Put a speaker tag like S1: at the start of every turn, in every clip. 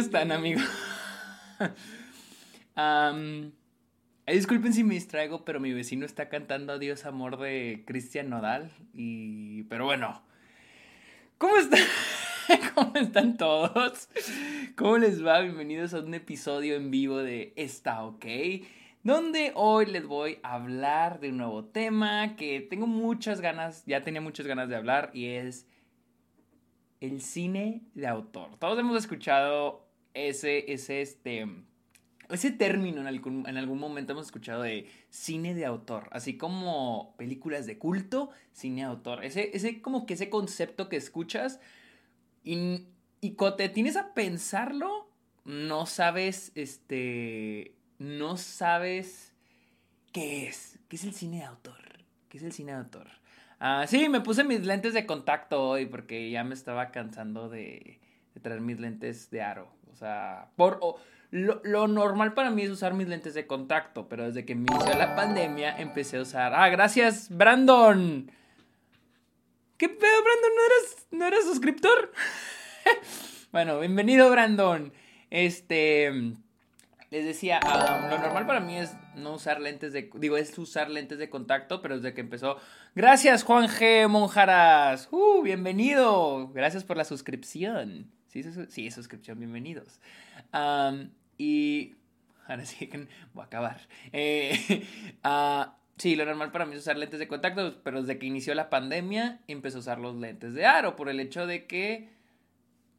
S1: están, amigos? disculpen si me distraigo, pero mi vecino está cantando Adiós Amor de Cristian Nodal. Y. Pero bueno. ¿Cómo están? ¿Cómo están todos? ¿Cómo les va? Bienvenidos a un episodio en vivo de Está OK. Donde hoy les voy a hablar de un nuevo tema que tengo muchas ganas, ya tenía muchas ganas de hablar y es el cine de autor. Todos hemos escuchado ese, ese, este, ese término en algún, en algún momento hemos escuchado de cine de autor, así como películas de culto, cine de autor. Ese, ese como que ese concepto que escuchas y, cuando te tienes a pensarlo, no sabes, este, no sabes qué es, qué es el cine de autor, qué es el cine de autor. Ah, sí, me puse mis lentes de contacto hoy porque ya me estaba cansando de, traer mis lentes de aro. O sea, por lo, normal para mí es usar mis lentes de contacto, pero desde que inició la pandemia empecé a usar. Ah, gracias, Brandon. ¿Qué pedo, Brandon? ¿No eras, no eras suscriptor? bueno, bienvenido, Brandon. Este les decía, lo normal para mí es no usar lentes de, digo, es usar lentes de contacto, pero desde que empezó, gracias Juan G. Monjaras, uh, bienvenido, gracias por la suscripción, sí, sí, suscripción, bienvenidos. y ahora sí que voy a acabar. Eh, ah, sí, lo normal para mí es usar lentes de contacto, pero desde que inició la pandemia empecé a usar los lentes de aro por el hecho de que,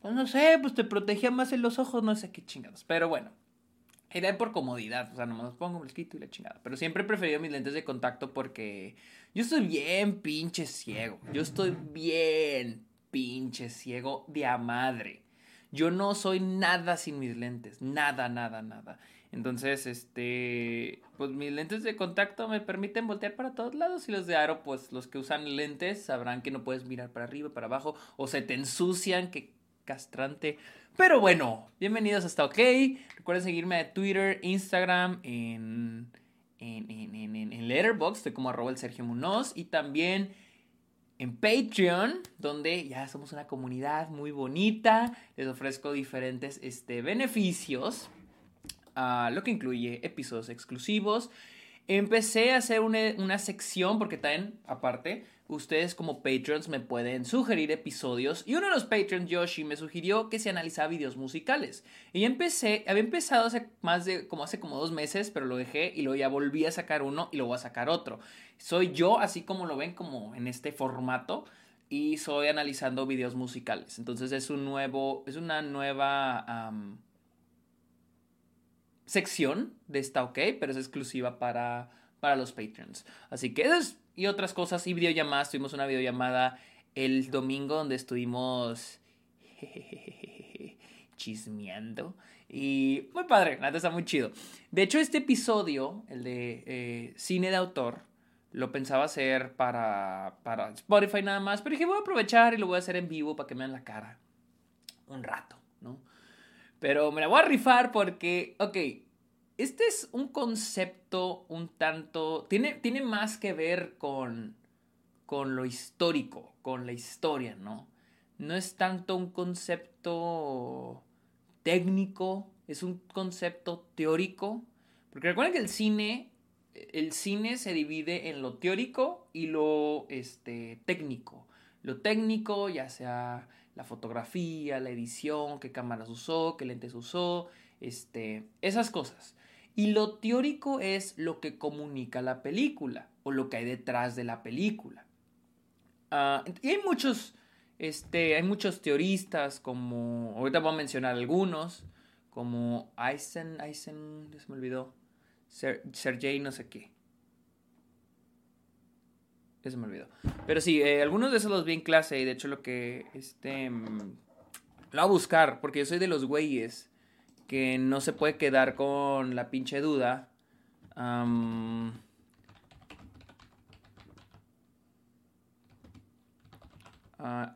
S1: pues no sé, pues te protegía más en los ojos, no sé qué chingados, pero bueno. Era por comodidad, o sea, nomás pongo, me quito y la chingada. Pero siempre he preferido mis lentes de contacto porque yo estoy bien pinche ciego. Yo estoy bien pinche ciego de a madre. Yo no soy nada sin mis lentes, nada, nada, nada. Entonces, este, pues mis lentes de contacto me permiten voltear para todos lados y los de aro, pues los que usan lentes sabrán que no puedes mirar para arriba, para abajo o se te ensucian, que castrante. Pero bueno, bienvenidos hasta OK. Recuerden seguirme de Twitter, Instagram, en, en, en, en, Letterboxd, estoy como arroba el Sergio Munoz. Y también en Patreon, donde ya somos una comunidad muy bonita. Les ofrezco diferentes este, beneficios, uh, lo que incluye episodios exclusivos. Empecé a hacer una, una sección, porque también, aparte, ustedes como patrons me pueden sugerir episodios y uno de los patrons, Yoshi, me sugirió que se analizaba videos musicales. Y empecé, había empezado hace más de, como hace como dos meses, pero lo dejé y luego ya volví a sacar uno y luego a sacar otro. Soy yo, así como lo ven, como en este formato y soy analizando videos musicales. Entonces es un nuevo, es una nueva sección de esta OK, pero es exclusiva para, para los patrons. Así que eso es y otras cosas y videollamadas. Tuvimos una videollamada el domingo donde estuvimos chismeando. Y muy padre, nada, está muy chido. De hecho, este episodio, el de eh, cine de autor, lo pensaba hacer para, para Spotify nada más. Pero dije, voy a aprovechar y lo voy a hacer en vivo para que me vean la cara. Un rato, ¿no? Pero me la voy a rifar porque, ok, este es un concepto un tanto... Tiene, tiene más que ver con, con lo histórico, con la historia, ¿no? No es tanto un concepto técnico, es un concepto teórico. Porque recuerden que el cine, el cine se divide en lo teórico y lo este, técnico. Lo técnico, ya sea la fotografía, la edición, qué cámaras usó, qué lentes usó, este, esas cosas. Y lo teórico es lo que comunica la película o lo que hay detrás de la película. Ah, y hay muchos, este, hay muchos teoristas como, ahorita voy a mencionar algunos, como Eisen, Eisen, se me olvidó, Sergei no sé qué. Se me olvidó. Pero sí, eh, algunos de esos los vi en clase y de hecho lo que, este, mm, lo voy a buscar porque yo soy de los güeyes que no se puede quedar con la pinche duda. Ah,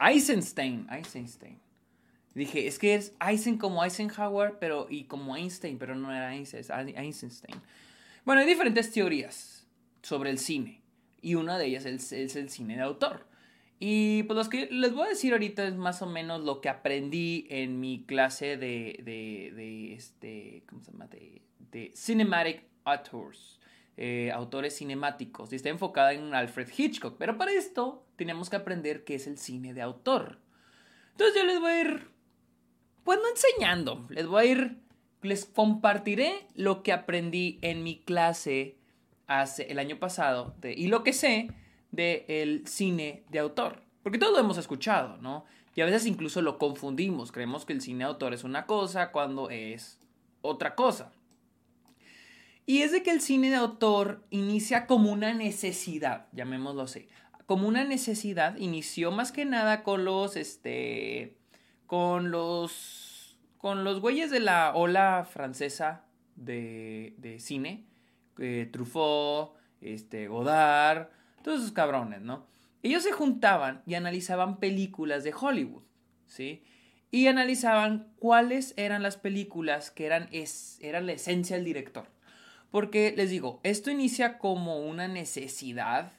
S1: Eisenstein, Eisenstein. Dije, es que es Eisen como Eisenhower, pero y como Einstein, pero no era Einstein, es Eisenstein. Bueno, hay diferentes teorías sobre el cine y una de ellas es el cine de autor. Y pues lo que les voy a decir ahorita es más o menos lo que aprendí en mi clase de, de, de este, ¿cómo se llama? De, de Cinematic Authors, eh, autores cinemáticos. Y está enfocada en Alfred Hitchcock. Pero para esto tenemos que aprender qué es el cine de autor. Entonces yo les voy a ir, pues no enseñando, les voy a ir, les compartiré lo que aprendí en mi clase hace el año pasado y lo que sé del cine de autor. Porque todos lo hemos escuchado, ¿no? Y a veces incluso lo confundimos. Creemos que el cine de autor es una cosa cuando es otra cosa. Y es de que el cine de autor inicia como una necesidad, llamémoslo así. Como una necesidad, inició más que nada con los, este, con los, con los güeyes de la ola francesa de, de cine, eh, Truffaut, este, Godard, todos esos cabrones, ¿no? Ellos se juntaban y analizaban películas de Hollywood, ¿sí? Y analizaban cuáles eran las películas que eran, es, eran la esencia del director. Porque les digo, esto inicia como una necesidad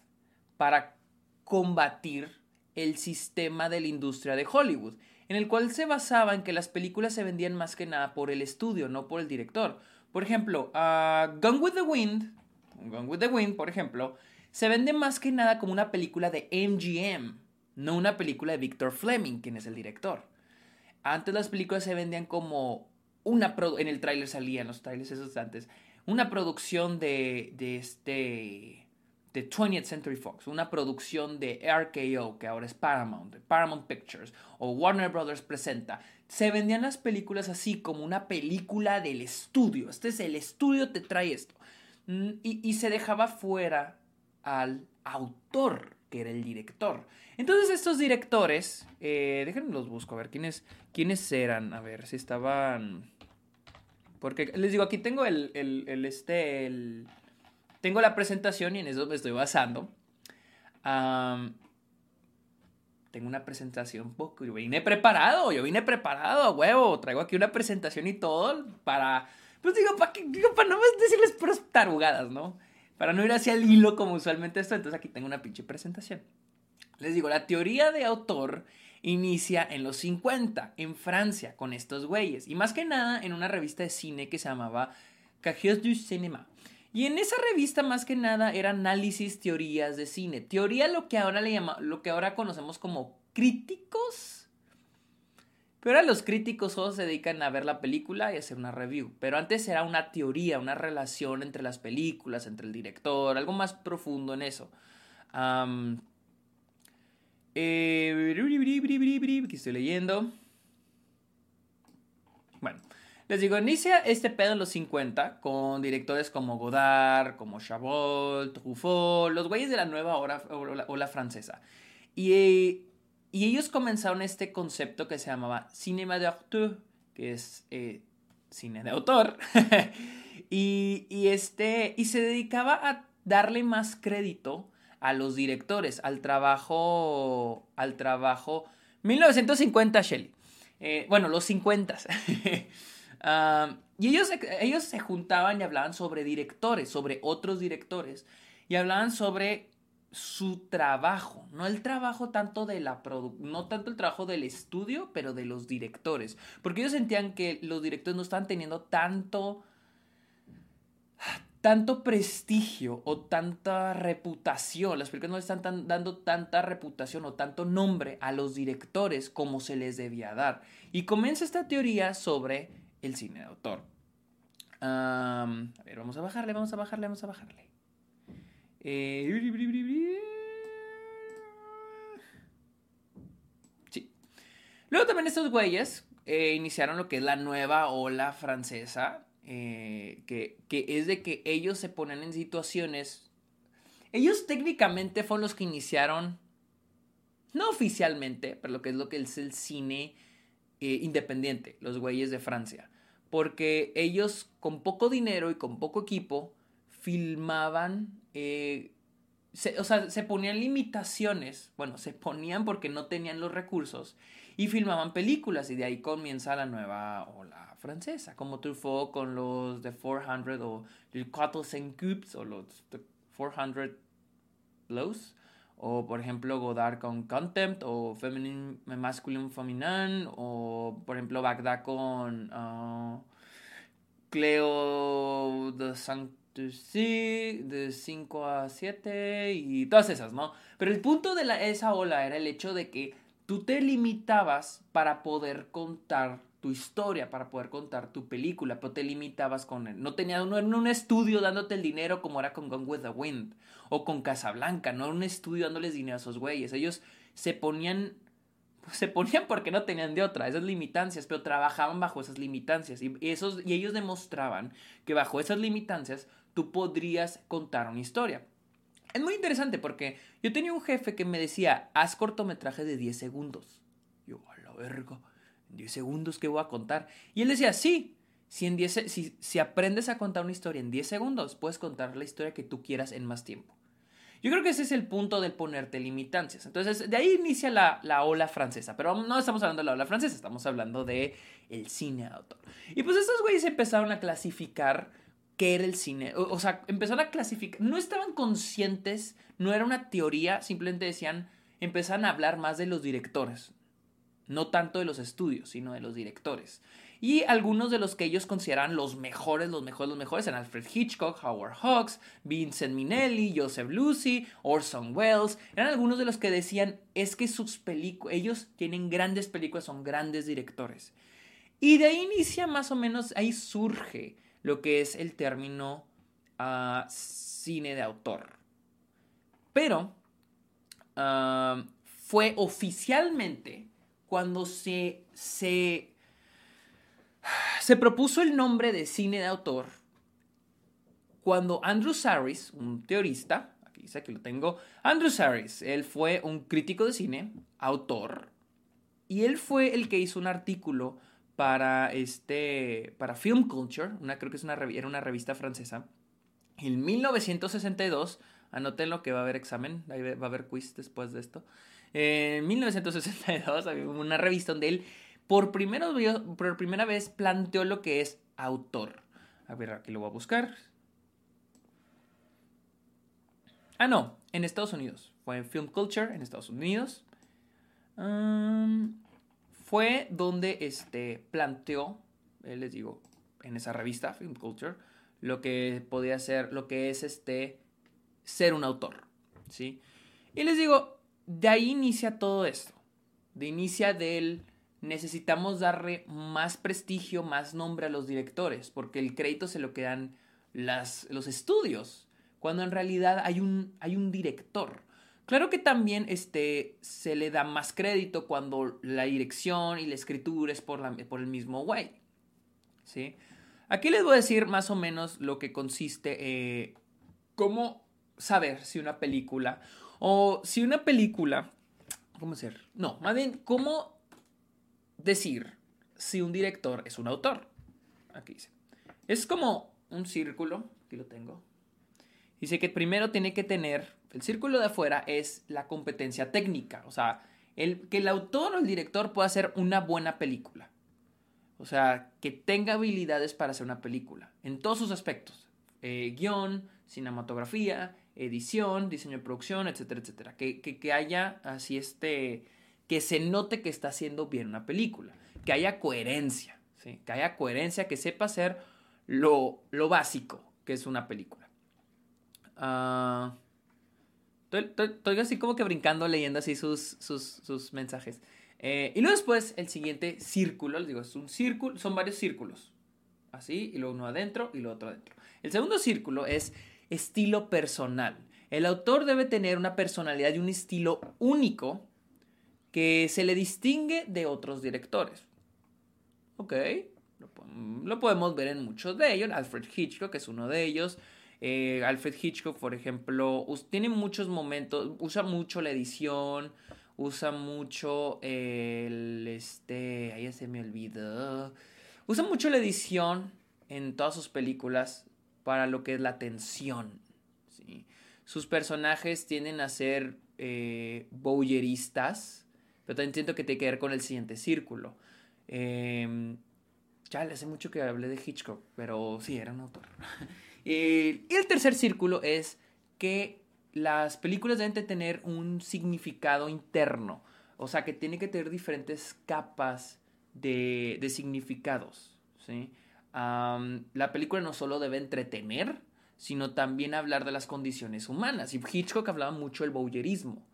S1: para combatir el sistema de la industria de Hollywood, en el cual se basaba en que las películas se vendían más que nada por el estudio, no por el director. Por ejemplo, uh, Gone with the Wind, Gone with the Wind, por ejemplo, se vende más que nada como una película de MGM, no una película de Victor Fleming, quien es el director. Antes las películas se vendían como una en el tráiler salían los trailers esos antes, una producción de, de este de 20th Century Fox, una producción de RKO, que ahora es Paramount, de Paramount Pictures, o Warner Brothers presenta. Se vendían las películas así como una película del estudio. Este es el estudio, te trae esto. Mm, y, y se dejaba fuera al autor, que era el director. Entonces estos directores, eh, déjenme los busco, a ver, ¿quiénes, quiénes eran? A ver, si estaban... Porque les digo, aquí tengo el, el, este, el... Tengo la presentación y en eso me estoy basando. tengo una presentación poco. Yo vine preparado, yo vine preparado, huevo. Traigo aquí una presentación y todo para. Pues digo, para, digo, para no decirles puras tarugadas, ¿no? Para no ir hacia el hilo como usualmente esto, entonces aquí tengo una pinche presentación. Les digo, la teoría de autor inicia en los 50 en Francia con estos güeyes y más que nada en una revista de cine que se llamaba Cahiers du Cinéma. Y en esa revista más que nada era análisis, teorías de cine. Teoría lo que ahora le llama, lo que ahora conocemos como críticos pero ahora los críticos solo se dedican a ver la película y hacer una review. Pero antes era una teoría, una relación entre las películas, entre el director, algo más profundo en eso. Um, estoy leyendo. Bueno, les digo, inicia este pedo en los 50 con directores como Godard, como Chabot, Truffaut, los güeyes de la nueva ola, ola francesa. Y y ellos comenzaron este concepto que se llamaba Cinema de Auteur, que es eh, cine de autor. y, este, y se dedicaba a darle más crédito a los directores, al trabajo, al trabajo 1950 Shelley. Eh, bueno, los 50. Ah, y ellos, ellos se juntaban y hablaban sobre directores, sobre otros directores, y hablaban sobre su trabajo, no el trabajo tanto de la no tanto el trabajo del estudio, pero de los directores, porque ellos sentían que los directores no estaban teniendo tanto tanto prestigio o tanta reputación, las películas no están dando tanta reputación o tanto nombre a los directores como se les debía dar. Y comienza esta teoría sobre el cine de autor. a ver, vamos a bajarle, vamos a bajarle, vamos a bajarle. Eh, sí. Luego también estos güeyes eh, iniciaron lo que es la nueva ola francesa, eh, que, es de que ellos se ponen en situaciones... Ellos técnicamente fueron los que iniciaron, no oficialmente, pero lo que es lo que es el cine independiente, los güeyes de Francia. Porque ellos con poco dinero y con poco equipo filmaban eh, se, o sea, se ponían limitaciones, bueno, se ponían porque no tenían los recursos y filmaban películas y de ahí comienza la nueva ola francesa, como Truffaut con los de 400 o el 400 Coups o los 400 Blows o por ejemplo Godard con Contempt, o Feminine, Masculine Feminine, o por ejemplo Bagdad con uh, Cleo de Sanctus de 5 a 7 y todas esas, ¿no? Pero el punto de la, esa ola era el hecho de que tú te limitabas para poder contar tu historia, para poder contar tu película, pero te limitabas con él. No tenía no era un estudio dándote el dinero como era con Gone with the Wind o con Casablanca, no era un estudio dándoles dinero a esos güeyes. Ellos se ponían se ponían porque no tenían de otra, esas limitancias, pero trabajaban bajo esas limitancias y, esos, y ellos demostraban que bajo esas limitancias tú podrías contar una historia. Es muy interesante porque yo tenía un jefe que me decía, haz cortometraje de 10 segundos. Yo, a la verga, 10 segundos que voy a contar. Y él decía, sí, si, en 10, si, si aprendes a contar una historia en 10 segundos, puedes contar la historia que tú quieras en más tiempo. Yo creo que ese es el punto del ponerte limitancias. Entonces, de ahí inicia la, la, ola francesa. Pero no estamos hablando de la ola francesa, estamos hablando de el cine autor. Y pues estos güeyes empezaron a clasificar qué era el cine. O, sea, empezaron a clasificar. No estaban conscientes, no era una teoría, simplemente decían, empezaron a hablar más de los directores. No tanto de los estudios, sino de los directores. Y algunos de los que ellos consideran los mejores, los mejores, los mejores eran Alfred Hitchcock, Howard Hawks, Vincent Minnelli, Joseph Lucy, Orson Welles. Eran algunos de los que decían, es que sus películas, ellos tienen grandes películas, son grandes directores. Y de ahí inicia más o menos, ahí surge lo que es el término uh, cine de autor. Pero uh, fue oficialmente cuando se, se, se propuso el nombre de cine de autor, cuando Andrew Saris, un teorista, aquí dice que lo tengo, Andrew Saris, él fue un crítico de cine, autor, y él fue el que hizo un artículo para este para Film Culture, una creo que es una era una revista francesa. En 1962, lo que va a haber examen, va a haber quiz después de esto. En 1962 había una revista donde él por primera, por primera vez planteó lo que es autor. A ver, aquí lo voy a buscar. Ah, no, en Estados Unidos. Fue en Film Culture, en Estados Unidos fue donde este, planteó, eh, les digo, en esa revista, Film Culture, lo que podía ser, lo que es este, ser un autor, ¿sí? Y les digo, de ahí inicia todo esto, de inicia del necesitamos darle más prestigio, más nombre a los directores, porque el crédito se lo quedan las, los estudios, cuando en realidad hay un, hay un director. Claro que también este, se le da más crédito cuando la dirección y la escritura es por, la, por el mismo güey. ¿sí? Aquí les voy a decir más o menos lo que consiste, eh, cómo saber si una película, o si una película, ¿cómo ser? No, más bien, cómo decir si un director es un autor. Aquí dice. Es como un círculo, aquí lo tengo. Dice que primero tiene que tener el círculo de afuera es la competencia técnica, o sea, el, que el autor o el director pueda hacer una buena película. O sea, que tenga habilidades para hacer una película, en todos sus aspectos. Eh, guion, cinematografía, edición, diseño de producción, etcétera, etcétera. Que, que, haya así este, que se note que está haciendo bien una película. Que haya coherencia, ¿sí? Que haya coherencia, que sepa hacer lo, lo básico que es una película. Ah... Estoy, así como que brincando, leyendo así sus, sus, mensajes. Eh, y luego después, el siguiente círculo, les digo, es un círculo, son varios círculos. Así, y luego uno adentro y luego otro adentro. El segundo círculo es estilo personal. El autor debe tener una personalidad y un estilo único que se le distingue de otros directores. Ok, lo, lo podemos ver en muchos de ellos. Alfred Hitchcock es uno de ellos. Eh, Alfred Hitchcock, por ejemplo, tiene muchos momentos, usa mucho la edición, usa mucho el, este, ahí se me olvidó, usa mucho la edición en todas sus películas para lo que es la tensión. Sus personajes tienden a ser eh, pero también siento que tiene que ver con el siguiente círculo. Ya le hace mucho que hablé de Hitchcock, pero sí, era un autor. Eh, y el tercer círculo es que las películas deben tener un significado interno. O sea, que tiene que tener diferentes capas de, significados. ¿sí? la película no solo debe entretener, sino también hablar de las condiciones humanas. Y Hitchcock hablaba mucho del voyerismo.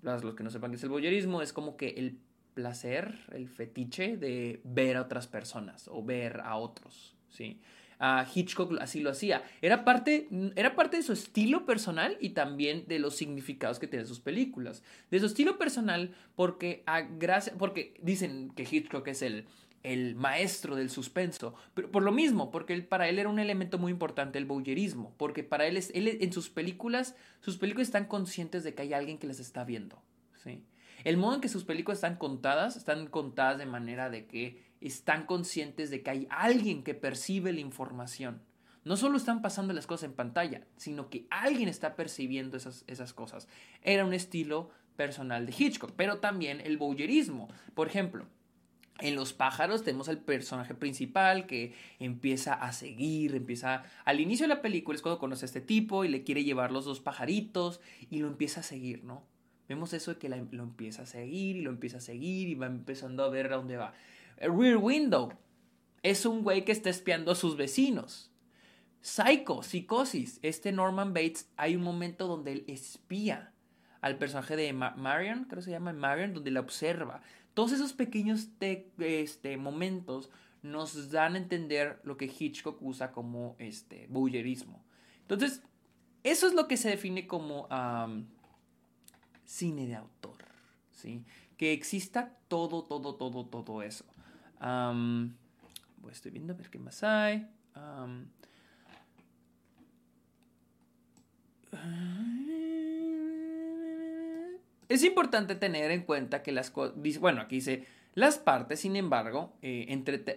S1: Los que no sepan qué es el voyerismo, es como que el placer, el fetiche de ver a otras personas o ver a otros. ¿sí? Hitchcock así lo hacía. Era parte, era parte de su estilo personal y también de los significados que tienen sus películas. De su estilo personal, porque, a gracia, porque dicen que Hitchcock es el, el maestro del suspenso, pero por lo mismo, porque para él era un elemento muy importante el voyeurismo, porque para él, es, él en sus películas, sus películas están conscientes de que hay alguien que las está viendo, ¿sí? El modo en que sus películas están contadas, están contadas de manera de que están conscientes de que hay alguien que percibe la información. No solo están pasando las cosas en pantalla, sino que alguien está percibiendo esas, esas cosas. Era un estilo personal de Hitchcock, pero también el voyeurismo. Por ejemplo, en Los pájaros tenemos al personaje principal que empieza a seguir, empieza... Al inicio de la película es cuando conoce a este tipo y le quiere llevar los dos pajaritos y lo empieza a seguir, ¿no? Vemos eso de que lo empieza a seguir y lo empieza a seguir y va empezando a ver a dónde va. Rear Window es un güey que está espiando a sus vecinos. Psycho, Psicosis, este Norman Bates, hay un momento donde él espía al personaje de Marion, creo que se llama Marion, donde la observa. Todos esos pequeños este, momentos nos dan a entender lo que Hitchcock usa como este, bullerismo. Entonces, eso es lo que se define como cine de autor, ¿sí? Que exista todo, todo, todo, todo eso. pues estoy viendo a ver qué más hay. es importante tener en cuenta que las cosas, bueno, aquí dice, las partes, sin embargo, eh,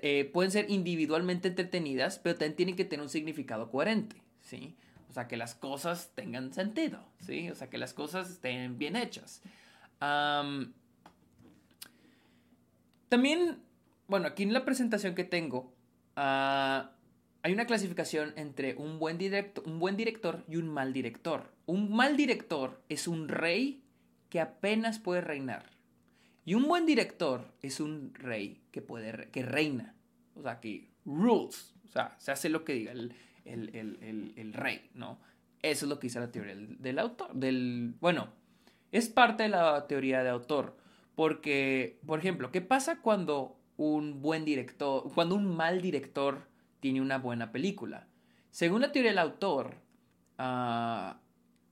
S1: eh, pueden ser individualmente entretenidas, pero también tienen que tener un significado coherente, ¿sí? O sea, que las cosas tengan sentido, ¿sí? O sea, que las cosas estén bien hechas. también bueno, aquí en la presentación que tengo, ah, hay una clasificación entre un buen, un buen director y un mal director. Un mal director es un rey que apenas puede reinar. Y un buen director es un rey que, puede, que reina. O sea, que rules. O sea, se hace lo que diga el, rey, ¿no? Eso es lo que dice la teoría del, del, autor. Del, bueno, es parte de la teoría de autor. Porque, por ejemplo, ¿qué pasa cuando un buen director, cuando un mal director tiene una buena película. Según la teoría del autor, ah,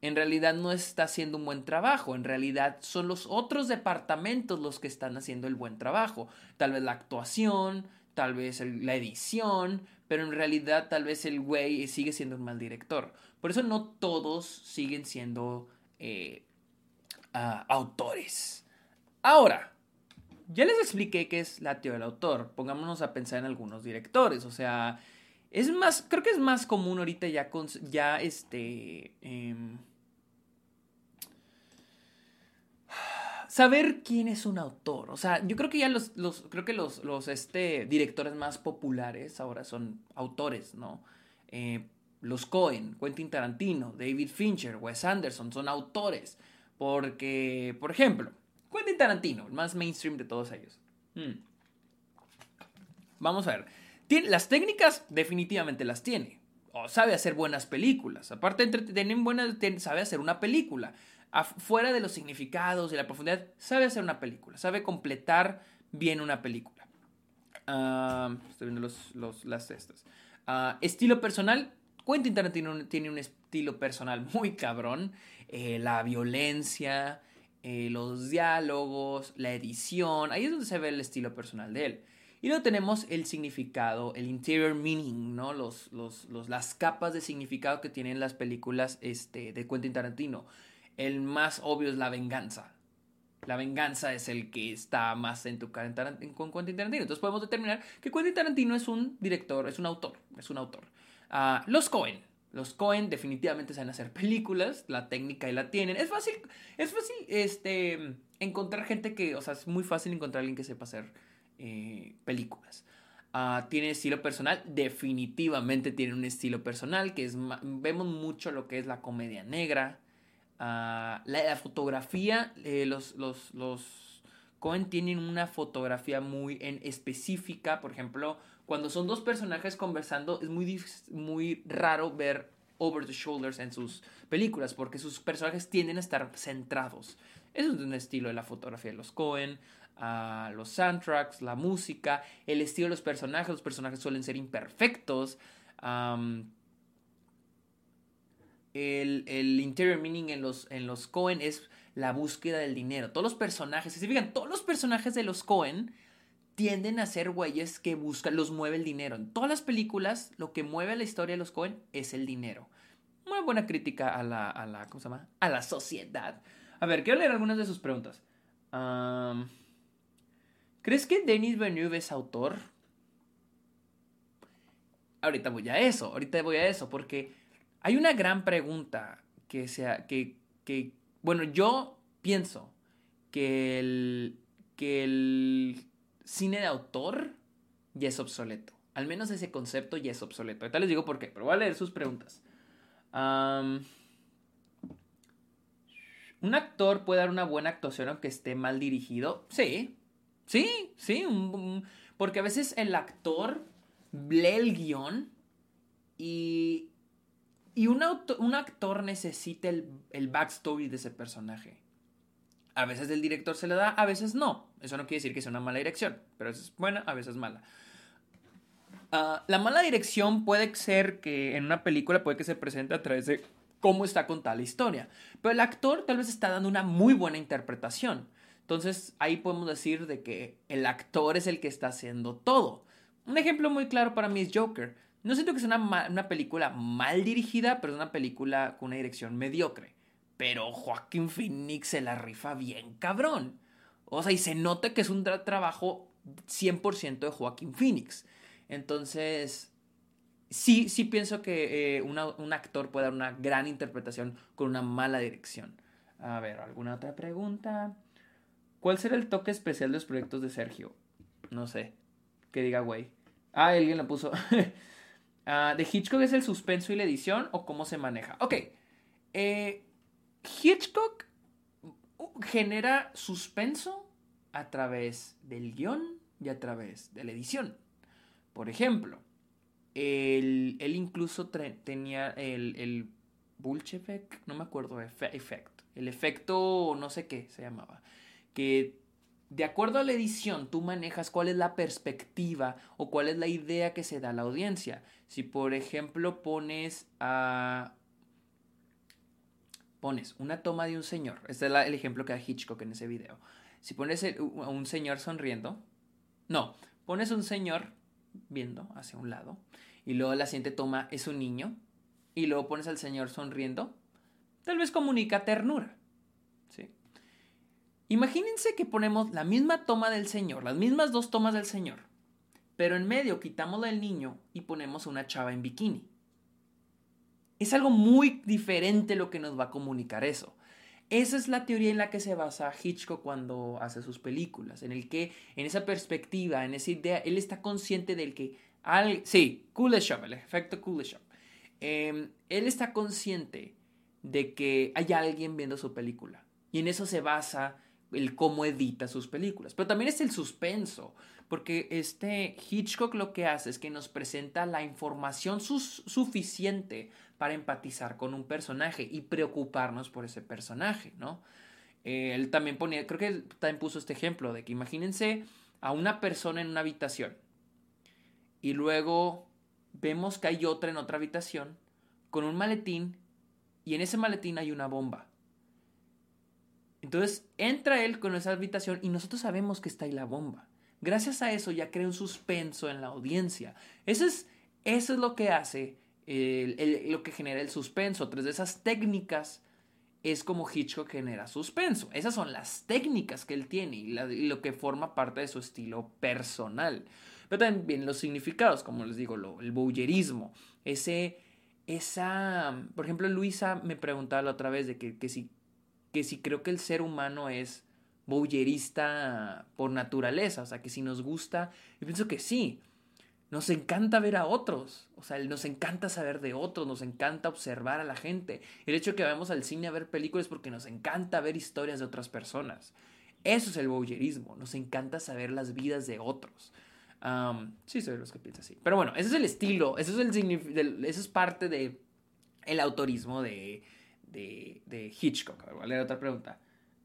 S1: en realidad no está haciendo un buen trabajo, en realidad son los otros departamentos los que están haciendo el buen trabajo. Tal vez la actuación, tal vez la edición, pero en realidad tal vez el güey sigue siendo un mal director. Por eso no todos siguen siendo eh, ah, autores. Ahora, ya les expliqué qué es la teoría del autor. Pongámonos a pensar en algunos directores. O sea, es más, creo que es más común ahorita ya, con, ya este... Em, saber quién es un autor. O sea, yo creo que ya los, creo que los, los este, directores más populares ahora son autores, ¿no? Eh, los Cohen, Quentin Tarantino, David Fincher, Wes Anderson son autores. Porque, por ejemplo, Quentin Tarantino, el más mainstream de todos ellos. Hmm. Vamos a ver. las técnicas definitivamente las tiene. O sabe hacer buenas películas. Aparte tener buenas, sabe hacer una película. Fuera de los significados y la profundidad, sabe hacer una película. Sabe completar bien una película. Ah, estoy viendo los, las cestas. Ah, estilo personal. Quentin Tarantino tiene un estilo personal muy cabrón. Eh, la violencia, eh, los diálogos, la edición, ahí es donde se ve el estilo personal de él. Y luego tenemos el significado, el interior meaning, ¿no? Los, las capas de significado que tienen las películas este, de Quentin Tarantino. El más obvio es la venganza. La venganza es el que está más en tu cara con Quentin Tarantino. Entonces podemos determinar que Quentin Tarantino es un director, es un autor, es un autor. Ah, los Cohen, los Cohen definitivamente saben hacer películas, la técnica y la tienen. Es fácil, es fácil este, encontrar gente que, o sea, es muy fácil encontrar a alguien que sepa hacer eh, películas. Ah, tiene estilo personal, definitivamente tiene un estilo personal, que es, vemos mucho lo que es la comedia negra, Ah, la, fotografía, eh, los, los, los Cohen tienen una fotografía muy en específica. Por ejemplo, cuando son dos personajes conversando, es muy, muy raro ver over the shoulders en sus películas, porque sus personajes tienden a estar centrados. Eso es un estilo de la fotografía de los Cohen, uh, los soundtracks, la música, el estilo de los personajes. Los personajes suelen ser imperfectos. El, interior meaning en los, en los Cohen es la búsqueda del dinero. Todos los personajes, si se fijan, todos los personajes de los Cohen tienden a ser güeyes que buscan, los mueve el dinero. En todas las películas, lo que mueve la historia de los Cohen es el dinero. Muy buena crítica a la, a la, ¿cómo se llama? A la sociedad. A ver, quiero leer algunas de sus preguntas. ¿Crees que Denis Villeneuve es autor? Ahorita voy a eso, ahorita voy a eso, porque hay una gran pregunta que sea, que, que bueno, yo pienso que el, que el cine de autor ya es obsoleto. Al menos ese concepto ya es obsoleto. Ahorita les digo por qué, pero voy a leer sus preguntas. ¿Un actor puede dar una buena actuación aunque esté mal dirigido? Sí, sí, sí. porque a veces el actor lee el guion y, y un, un actor necesita el, el backstory de ese personaje. A veces el director se le da, a veces no. Eso no quiere decir que sea una mala dirección, pero es buena, a veces es mala. Ah, la mala dirección puede ser que en una película puede que se presente a través de cómo está contada la historia, pero el actor tal vez está dando una muy buena interpretación. Entonces ahí podemos decir de que el actor es el que está haciendo todo. Un ejemplo muy claro para mí es Joker. No siento que sea una, película mal dirigida, pero es una película con una dirección mediocre. Pero Joaquín Phoenix se la rifa bien cabrón. O sea, y se nota que es un trabajo 100% de Joaquín Phoenix. Entonces, sí, sí pienso que eh, un actor puede dar una gran interpretación con una mala dirección. A ver, ¿alguna otra pregunta? ¿Cuál será el toque especial de los proyectos de Sergio? No sé. Que diga, güey. Ah, alguien lo puso. Ah, ¿De Hitchcock es el suspenso y la edición o cómo se maneja? Ok. Eh, Hitchcock genera suspenso a través del guion y a través de la edición. Por ejemplo, él, incluso tenía el, el effect, no me acuerdo, effect, el efecto no sé qué se llamaba, que de acuerdo a la edición tú manejas cuál es la perspectiva o cuál es la idea que se da a la audiencia. Si por ejemplo pones a pones una toma de un señor, este es el ejemplo que da Hitchcock en ese video. Si pones a un señor sonriendo, no, pones un señor viendo hacia un lado y luego la siguiente toma es un niño y luego pones al señor sonriendo, tal vez comunica ternura. Imagínense que ponemos la misma toma del señor, las mismas dos tomas del señor, pero en medio quitamos del niño y ponemos una chava en bikini. Es algo muy diferente lo que nos va a comunicar eso. Esa es la teoría en la que se basa Hitchcock cuando hace sus películas, en el que, en esa perspectiva, en esa idea, él está consciente del que, al, sí, Kuleshov, el efecto Kuleshov, eh, él está consciente de que hay alguien viendo su película, y en eso se basa el cómo edita sus películas. Pero también es el suspenso, porque este Hitchcock lo que hace es que nos presenta la información suficiente para empatizar con un personaje y preocuparnos por ese personaje, ¿no? Eh, él también ponía, creo que él también puso este ejemplo de que imagínense a una persona en una habitación y luego vemos que hay otra en otra habitación con un maletín y en ese maletín hay una bomba. Entonces entra él con esa habitación y nosotros sabemos que está ahí la bomba. Gracias a eso ya crea un suspenso en la audiencia. Eso es, eso es lo que hace, lo que genera el suspenso. Tres de esas técnicas es como Hitchcock genera suspenso. Esas son las técnicas que él tiene y, lo que forma parte de su estilo personal. Pero también los significados, como les digo, el bowlerismo. Ese, esa, por ejemplo, Luisa me preguntaba la otra vez de que, que si que si creo que el ser humano es bowlerista por naturaleza, o sea, que si nos gusta, yo pienso que sí. Nos encanta ver a otros, o sea, nos encanta saber de otros, nos encanta observar a la gente. El hecho de que vayamos al cine a ver películas es porque nos encanta ver historias de otras personas. Eso es el voyerismo, nos encanta saber las vidas de otros. sí, soy de los que piensan así. Pero bueno, ese es el estilo, eso es, el, eso es parte de el autorismo de, de, de Hitchcock. voy a leer otra pregunta.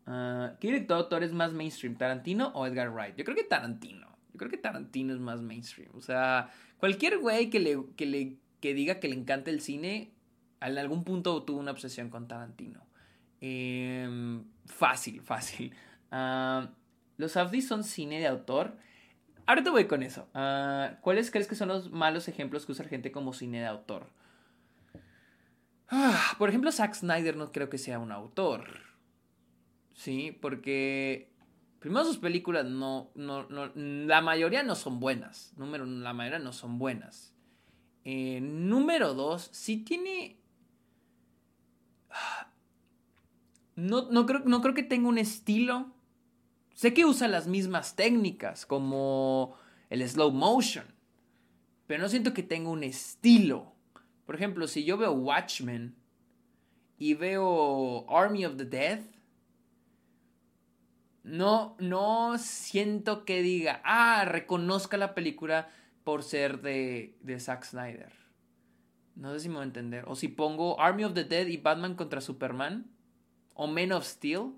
S1: Uh, ¿Qué director es más mainstream, Tarantino o Edgar Wright? Yo creo que Tarantino. Yo creo que Tarantino es más mainstream. O sea, cualquier güey que le, que le que diga que le encanta el cine, en algún punto tuvo una obsesión con Tarantino. Em, fácil, fácil. Ah, los Afdis son cine de autor. Ahorita voy con eso. Ah, ¿Cuáles crees que son los malos ejemplos que usa gente como cine de autor? Ah, por ejemplo, Zack Snyder no creo que sea un autor. Sí, porque Primero sus películas no, no, no, la mayoría no son buenas. Número la mayoría no son buenas. Eh, número dos, sí tiene... No, no, creo, no creo que tenga un estilo. Sé que usa las mismas técnicas, como el slow motion. Pero no siento que tenga un estilo. Por ejemplo, si yo veo Watchmen y veo Army of the Dead, no, no siento que diga, ah, reconozca la película por ser de, de Zack Snyder. No sé si me voy a entender. O si pongo Army of the Dead y Batman contra Superman. O Men of Steel.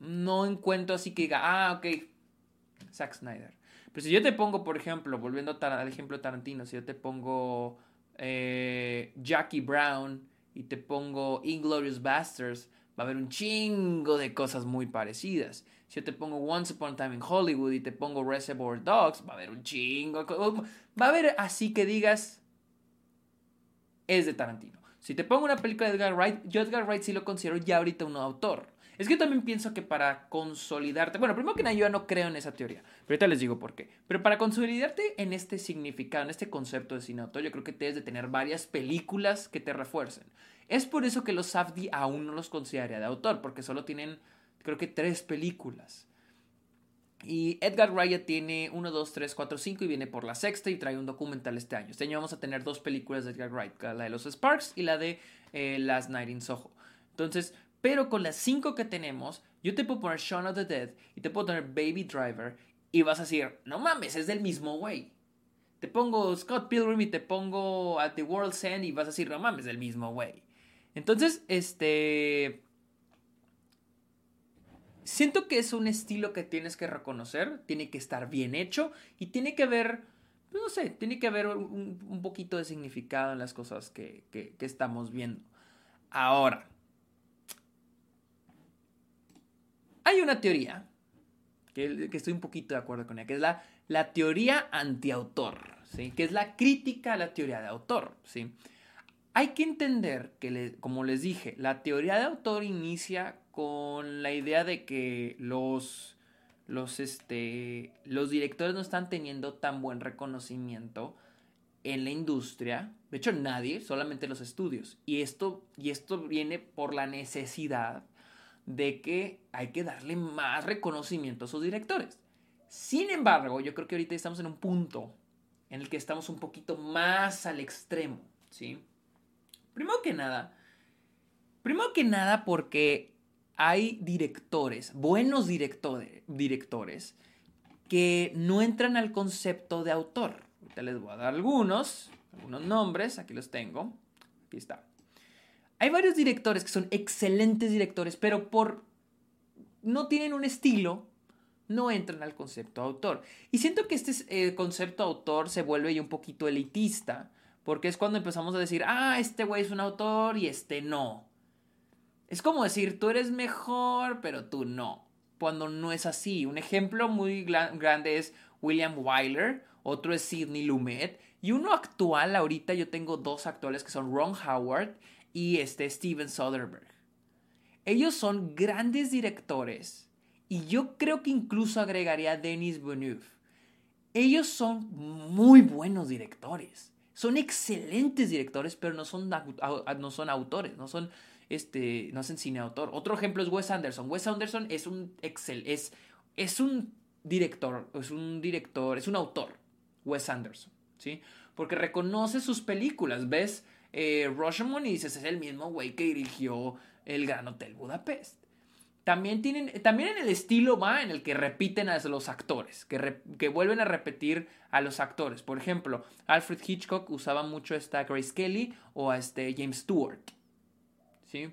S1: No encuentro así que diga, ah, ok. Zack Snyder. Pero si yo te pongo, por ejemplo, volviendo al ejemplo Tarantino, si yo te pongo eh, Jackie Brown y te pongo Inglorious Bastards, va a haber un chingo de cosas muy parecidas. Si yo te pongo Once Upon a Time in Hollywood y te pongo Reservoir Dogs, va a haber un chingo. Va a haber así que digas, es de Tarantino. Si te pongo una película de Edgar Wright, yo Edgar Wright sí lo considero ya ahorita un autor. Es que yo también pienso que para consolidarte, bueno, primero que nada yo no creo en esa teoría, pero ahorita les digo por qué. Pero para consolidarte en este significado, en este concepto de cine yo creo que debes de tener varias películas que te refuercen. Es por eso que los Safdie aún no los consideraría de autor, porque solo tienen creo que tres películas. Y Edgar Wright tiene 1, 2, 3, 4, 5 y viene por la sexta y trae un documental este año. Este año vamos a tener dos películas de Edgar Wright, la de los Sparks y la de eh, Last Night in Soho. Entonces, pero con las cinco que tenemos, yo te puedo poner Shaun of the Dead y te puedo poner Baby Driver y vas a decir, no mames, es del mismo güey. Te pongo Scott Pilgrim y te pongo At the World's End y vas a decir, no mames, es del mismo güey. Entonces, este Siento que es un estilo que tienes que reconocer, tiene que estar bien hecho y tiene que haber, no sé, tiene que haber un, poquito de significado en las cosas que, estamos viendo. Ahora, hay una teoría que, estoy un poquito de acuerdo con ella, que es la, la teoría antiautor, ¿sí? que es la crítica a la teoría de autor. ¿sí? Hay que entender que, como les dije, la teoría de autor inicia con la idea de que los, los, este, los directores no están teniendo tan buen reconocimiento en la industria. De hecho, nadie, solamente los estudios. Y esto, y esto viene por la necesidad de que hay que darle más reconocimiento a sus directores. Sin embargo, yo creo que ahorita estamos en un punto en el que estamos un poquito más al extremo, ¿sí? Primero que nada, primero que nada porque hay directores, buenos directores, que no entran al concepto de autor. Ahorita les voy a dar algunos, algunos nombres, aquí los tengo. Aquí está. Hay varios directores que son excelentes directores, pero por no tienen un estilo, no entran al concepto autor. Y siento que este eh, concepto autor se vuelve ya un poquito elitista, porque es cuando empezamos a decir, ah, este güey es un autor y este no. Es como decir, tú eres mejor, pero tú no. Cuando no es así. Un ejemplo muy grande es William Wyler, otro es Sidney Lumet, y uno actual, ahorita yo tengo dos actuales que son Ron Howard y este Steven Soderbergh. Ellos son grandes directores y yo creo que incluso agregaría a Denis Villeneuve. Ellos son muy buenos directores. Son excelentes directores, pero no son, no son autores, no son este, no hacen cine autor. Otro ejemplo es Wes Anderson. Wes Anderson es un excel, es, es un director, es un director, es un autor, Wes Anderson. ¿sí? Porque reconoce sus películas, ves eh, y dices, es el mismo güey que dirigió El Gran Hotel Budapest. También, tienen, también en el estilo va en el que repiten a los actores, que, que, vuelven a repetir a los actores. Por ejemplo, Alfred Hitchcock usaba mucho a esta Grace Kelly o a este James Stewart. ¿Sí?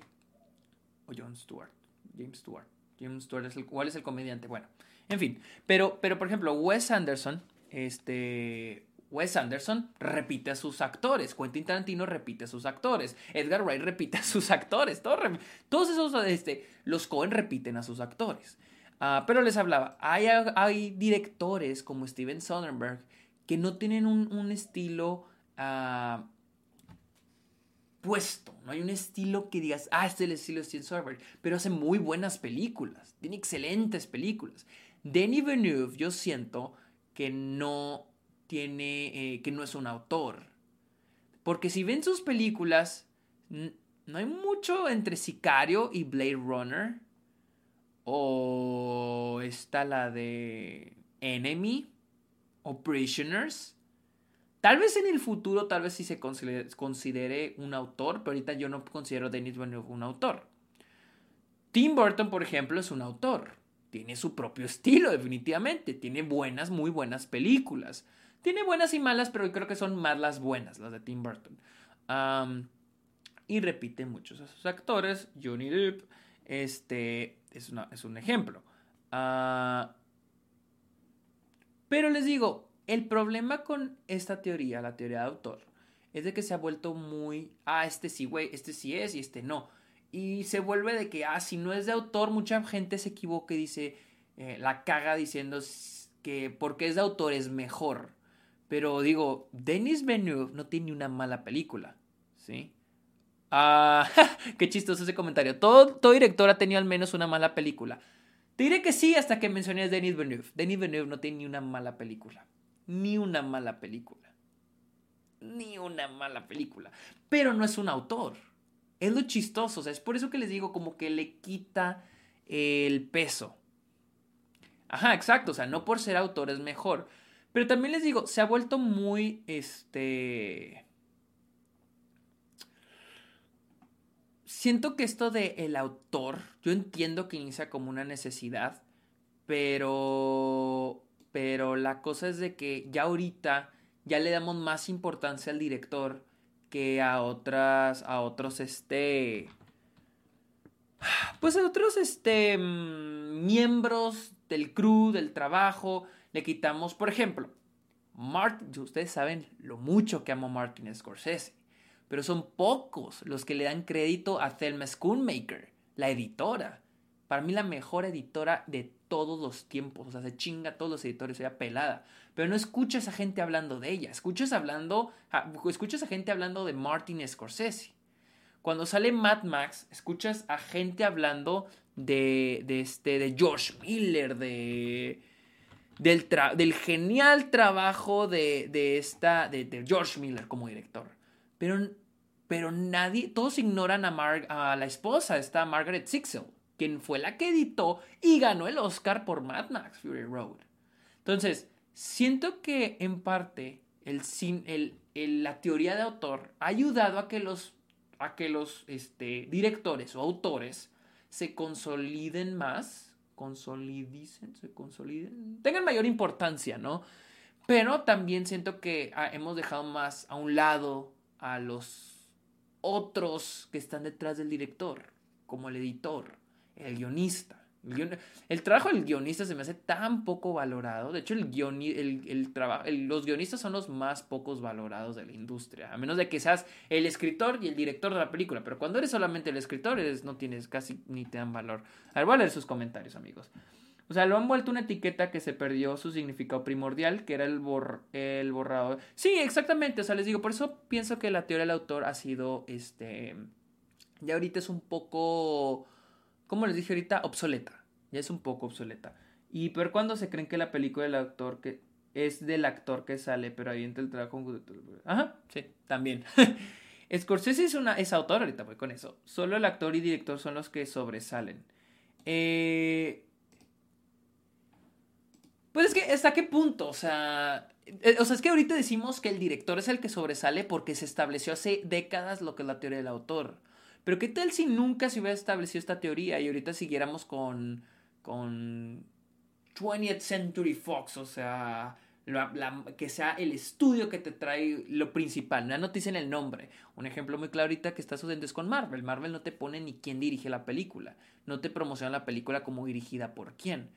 S1: O John Stewart. James Stewart. James Stewart es el, ¿cuál es el comediante? Bueno, en fin. Pero, pero por ejemplo, Wes Anderson, este, Wes Anderson repite a sus actores, Quentin Tarantino repite a sus actores, Edgar Wright repite a sus actores, todos, esos, este, los Cohen repiten a sus actores. Ah, pero les hablaba, hay, hay, directores como Steven Soderbergh que no tienen un, estilo uh, puesto, no hay un estilo que digas, ah, este es el estilo de Steven Soderbergh, pero hace muy buenas películas, tiene excelentes películas. Denis Villeneuve, yo siento que no tiene, eh, que no es un autor. Porque si ven sus películas, no hay mucho entre Sicario y Blade Runner. O está la de Enemy o Prisoners. Tal vez en el futuro, tal vez sí se considere, un autor, pero ahorita yo no considero a Denis Villeneuve un autor. Tim Burton, por ejemplo, es un autor. Tiene su propio estilo, definitivamente. Tiene buenas, muy buenas películas. Tiene buenas y malas, pero creo que son más las buenas, las de Tim Burton. y repite muchos de sus actores. Johnny Depp este, es, es un ejemplo. Ah, pero les digo, el problema con esta teoría, la teoría de autor, es de que se ha vuelto muy, ah, este sí, güey, este sí es y este no. Y se vuelve de que, ah, si no es de autor, mucha gente se equivoca y dice, eh, la caga diciendo que porque es de autor es mejor. Pero digo, Denis Villeneuve no tiene una mala película, ¿sí? Ah, qué chistoso ese comentario. Todo, todo director ha tenido al menos una mala película. Te diré que sí hasta que mencioné a Denis Villeneuve. Denis Villeneuve no tiene ni una mala película. Ni una mala película. Ni una mala película. Pero no es un autor. Es lo chistoso. O sea, es por eso que les digo como que le quita el peso. Ajá, exacto. O sea, no por ser autor es mejor. Pero también les digo, se ha vuelto muy, este... Siento que esto de el autor, yo entiendo que inicia como una necesidad, pero... Pero la cosa es de que ya ahorita ya le damos más importancia al director que a otras, a otros, este... Pues a otros, este... Mm, miembros del crew, del trabajo, le quitamos, por ejemplo, Martin, ustedes saben lo mucho que amo Martin Scorsese, pero son pocos los que le dan crédito a Thelma Schoonmaker, la editora. Para mí la mejor editora de todos los tiempos, o sea, se chinga a todos los editores, sea pelada. Pero no escuchas a gente hablando de ella, escuchas hablando, escuchas a gente hablando de Martin Scorsese. Cuando sale Mad Max, escuchas a gente hablando de, de, este, de George Miller, de, del, genial trabajo de, esta, de, George Miller como director. Pero, pero nadie, todos ignoran a, a la esposa, esta Margaret Sixel, quien fue la que editó y ganó el Oscar por Mad Max Fury Road. Entonces, siento que en parte la teoría de autor ha ayudado a que los, a que los este, directores o autores se consoliden más consolidicen, se consoliden, tengan mayor importancia, ¿no? Pero también siento que ah, hemos dejado más a un lado a los otros que están detrás del director, como el editor, el guionista. El, trabajo del guionista se me hace tan poco valorado. De hecho, el, el, los guionistas son los más pocos valorados de la industria. A menos de que seas el escritor y el director de la película. Pero cuando eres solamente el escritor, eres, no tienes casi ni te dan valor. A ver, voy a leer sus comentarios, amigos. O sea, lo han vuelto una etiqueta que se perdió su significado primordial, que era el, bor el borrado. Sí, exactamente. O sea, les digo, por eso pienso que la teoría del autor ha sido, este, ya ahorita es un poco como les dije ahorita, obsoleta. Ya es un poco obsoleta. Y pero cuando se creen que la película del actor que es del actor que sale, pero ahí entra el trabajo. Ajá, sí, también. Scorsese es, una, es autor, ahorita voy con eso. Solo el actor y director son los que sobresalen. Eh, Pues es que, ¿hasta qué punto? O sea, eh, o sea, es que ahorita decimos que el director es el que sobresale porque se estableció hace décadas lo que es la teoría del autor. Pero ¿qué tal si nunca se hubiera establecido esta teoría y ahorita siguiéramos con, con 20th Century Fox? O sea, que sea el estudio que te trae lo principal, no te dicen el nombre. Un ejemplo muy claro ahorita que está sucediendo es con Marvel. Marvel no te pone ni quién dirige la película, no te promociona la película como dirigida por quién.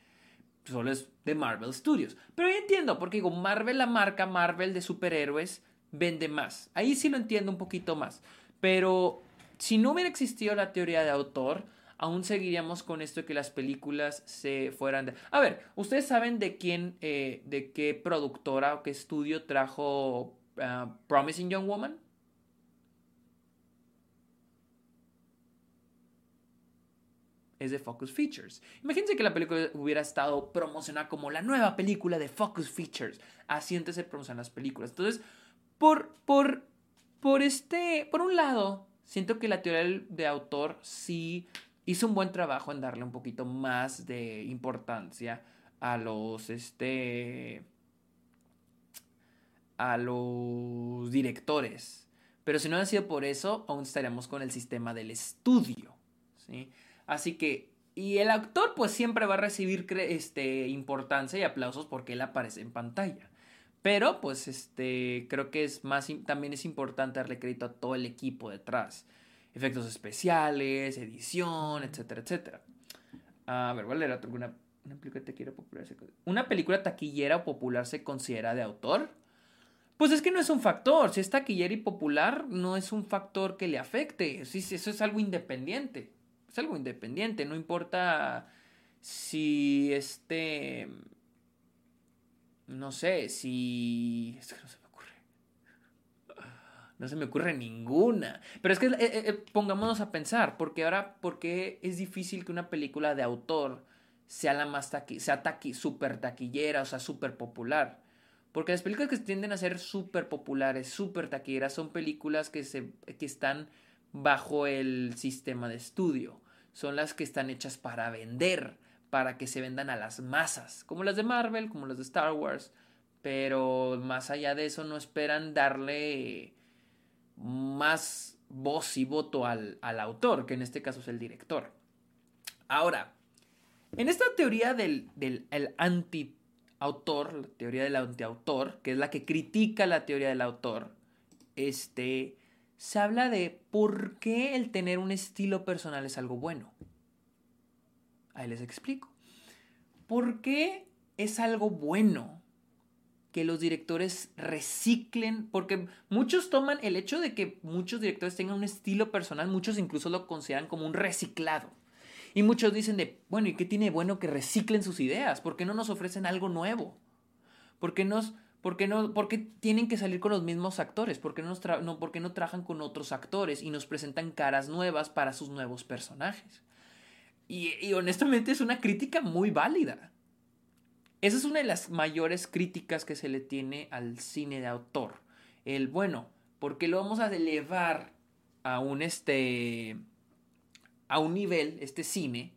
S1: Solo es de Marvel Studios. Pero yo entiendo, porque digo, Marvel, la marca Marvel de superhéroes, vende más. Ahí sí lo entiendo un poquito más. Pero si no hubiera existido la teoría de autor, aún seguiríamos con esto de que las películas se fueran de... A ver, ¿ustedes saben de quién, eh, de qué productora o qué estudio trajo ah, Promising Young Woman? es de Focus Features. Imagínense que la película hubiera estado promocionada como la nueva película de Focus Features. Así antes se promocionan las películas. Entonces, por, por, por este, por un lado, siento que la teoría de autor sí hizo un buen trabajo en darle un poquito más de importancia a los, este, a los directores. Pero si no hubiera sido por eso, aún estaríamos con el sistema del estudio, ¿sí? Así que, y el actor pues siempre va a recibir este, importancia y aplausos porque él aparece en pantalla. Pero pues este, creo que es más, también es importante darle crédito a todo el equipo detrás efectos especiales, edición, etcétera, etcétera. A ver, voy a leer otro. Una, película taquillera popular. ¿Una película taquillera o popular se considera de autor? Pues es que no es un factor. Si es taquillera y popular, no es un factor que le afecte. Eso es algo independiente. Es algo independiente. No importa si este. No sé, si. Es que no sé no se me ocurre ninguna. Pero es que eh, eh, eh, pongámonos a pensar, porque ahora, ¿por qué es difícil que una película de autor sea la más taqui sea taqui taquillera, o sea, súper popular? Porque las películas que tienden a ser súper populares, súper taquilleras, son películas que, se, que están bajo el sistema de estudio. Son las que están hechas para vender, para que se vendan a las masas, como las de Marvel, como las de Star Wars. Pero más allá de eso, no esperan darle más voz y voto al, autor, que en este caso es el director. Ahora, en esta teoría del, del anti-autor, la teoría del antiautor, que es la que critica la teoría del autor, este, se habla de por qué el tener un estilo personal es algo bueno. Ahí les explico. ¿Por qué es algo bueno que los directores reciclen, porque muchos toman el hecho de que muchos directores tengan un estilo personal, muchos incluso lo consideran como un reciclado. Y muchos dicen de, bueno, ¿y qué tiene bueno que reciclen sus ideas? ¿Por qué no nos ofrecen algo nuevo? ¿Por qué, nos, por qué no, por tienen que salir con los mismos actores? ¿Por qué, no, ¿Por qué no trabajan con otros actores y nos presentan caras nuevas para sus nuevos personajes? Y, honestamente es una crítica muy válida. Esa es una de las mayores críticas que se le tiene al cine de autor. El, bueno, ¿por qué lo vamos a elevar a un este a un nivel, este cine,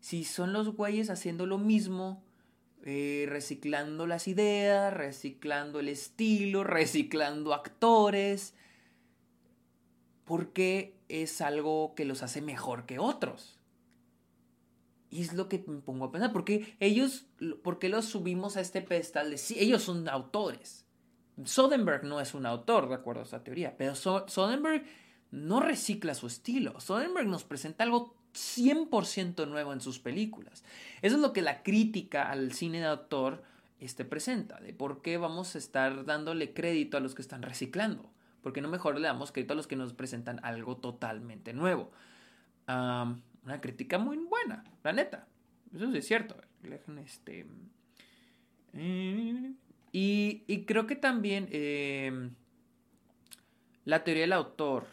S1: si son los güeyes haciendo lo mismo, eh, reciclando las ideas, reciclando el estilo, reciclando actores, porque es algo que los hace mejor que otros. Y es lo que me pongo a pensar, porque ellos, ¿por qué los subimos a este pedestal de sí, ellos son autores? Soderbergh no es un autor, de acuerdo a esa teoría, pero Soderbergh no recicla su estilo. Soderbergh nos presenta algo 100% nuevo en sus películas. Eso es lo que la crítica al cine de autor este, presenta, de por qué vamos a estar dándole crédito a los que están reciclando. Porque no mejor le damos crédito a los que nos presentan algo totalmente nuevo una crítica muy buena, la neta. Eso sí es cierto. Este, y, creo que también em, la teoría del autor,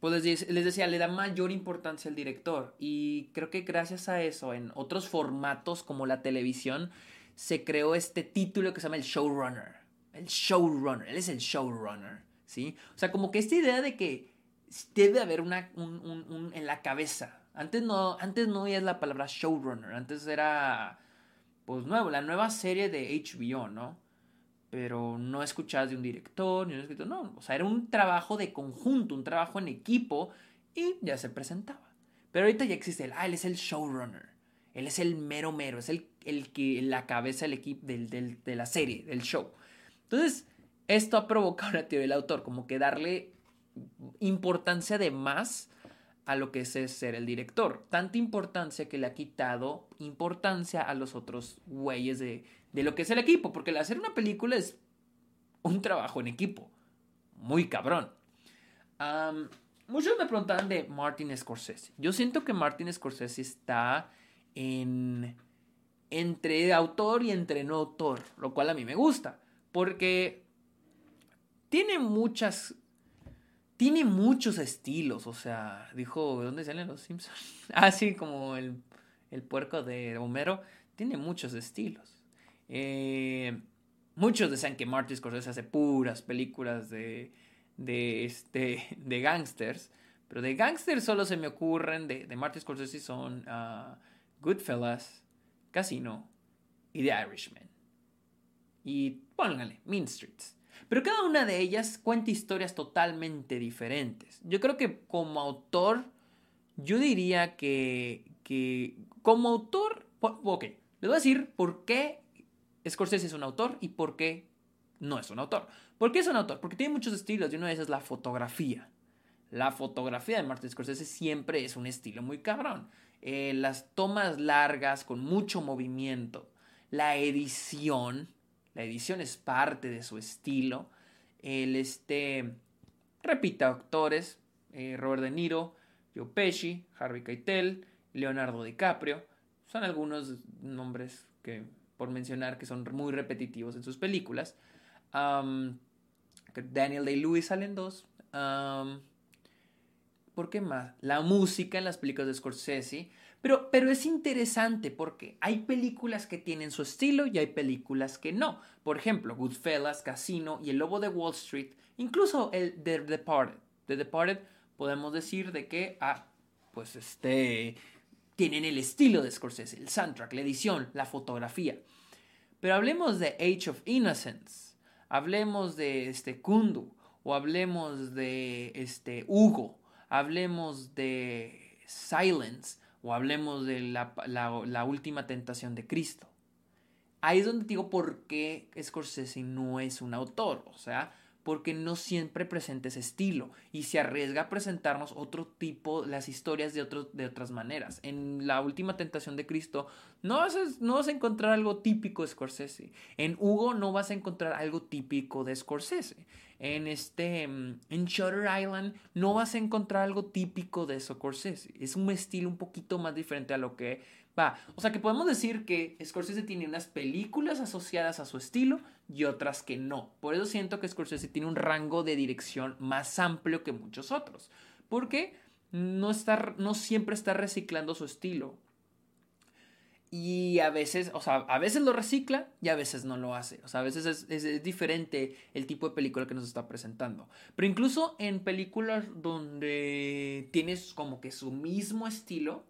S1: pues les, decía, le da mayor importancia al director. Y creo que gracias a eso, en otros formatos como la televisión, se creó este título que se llama el showrunner. El showrunner, él es el showrunner, ¿sí? O sea, como que esta idea de que debe haber una, en la cabeza antes no, antes no la palabra showrunner, antes era pues nuevo, la nueva serie de HBO, ¿no? Pero no escuchas de un director, ni un escritor, no, o sea, era un trabajo de conjunto, un trabajo en equipo y ya se presentaba. Pero ahorita ya existe el, ah, él es el showrunner, él es el mero mero, es el, el que, la cabeza del equipo, del, de la serie, del show. Entonces, esto ha provocado una teoría del autor, como que darle importancia de más a lo que es ser el director. Tanta importancia que le ha quitado importancia a los otros güeyes de, de lo que es el equipo, porque el hacer una película es un trabajo en equipo, muy cabrón. muchos me preguntaban de Martin Scorsese. Yo siento que Martin Scorsese está en entre autor y entre no autor, lo cual a mí me gusta, porque tiene muchas tiene muchos estilos, o sea, dijo, ¿dónde salen los Simpsons? Ah, como el, el, puerco de Homero, tiene muchos estilos. Eh, muchos decían que Martin Scorsese hace puras películas de, de, este, de gangsters, pero de gangsters solo se me ocurren, de, de Martin Scorsese son uh, Goodfellas, Casino y The Irishman. Y pónganle, Mean Streets. Pero cada una de ellas cuenta historias totalmente diferentes. Yo creo que como autor, yo diría que, que como autor, ok, les voy a decir por qué Scorsese es un autor y por qué no es un autor. ¿Por qué es un autor? Porque tiene muchos estilos y una de esas es la fotografía. La fotografía de Martin Scorsese siempre es un estilo muy cabrón. Eh, las tomas largas con mucho movimiento, la edición, la edición es parte de su estilo. El este repita actores, eh, Robert De Niro, Joe Pesci, Harvey Keitel, Leonardo DiCaprio. Son algunos nombres que, por mencionar, que son muy repetitivos en sus películas. Daniel Day-Lewis salen dos. ¿Por qué más? La música en las películas de Scorsese. Pero, pero es interesante porque hay películas que tienen su estilo y hay películas que no. Por ejemplo, Goodfellas, Casino y El Lobo de Wall Street, incluso el The Departed. The Departed podemos decir de que, ah, pues este, tienen el estilo de Scorsese, el soundtrack, la edición, la fotografía. Pero hablemos de Age of Innocence, hablemos de este Kundu, o hablemos de este Hugo, hablemos de Silence, o hablemos de la, última tentación de Cristo. Ahí es donde digo por qué Scorsese no es un autor, o sea, porque no siempre presenta ese estilo y se arriesga a presentarnos otro tipo, las historias de, de otras maneras. En la última tentación de Cristo no vas, a, no vas a encontrar algo típico de Scorsese. En Hugo no vas a encontrar algo típico de Scorsese en este mm, en Shutter Island no vas a encontrar algo típico de Scorsese. Es un estilo un poquito más diferente a lo que O sea que podemos decir que Scorsese tiene unas películas asociadas a su estilo y otras que no. Por eso siento que Scorsese tiene un rango de dirección más amplio que muchos otros. Porque no, está, no siempre está reciclando su estilo. Y a veces, o sea, a veces lo recicla y a veces no lo hace. O sea, a veces es, diferente el tipo de película que nos está presentando. Pero incluso en películas donde tienes como que su mismo estilo,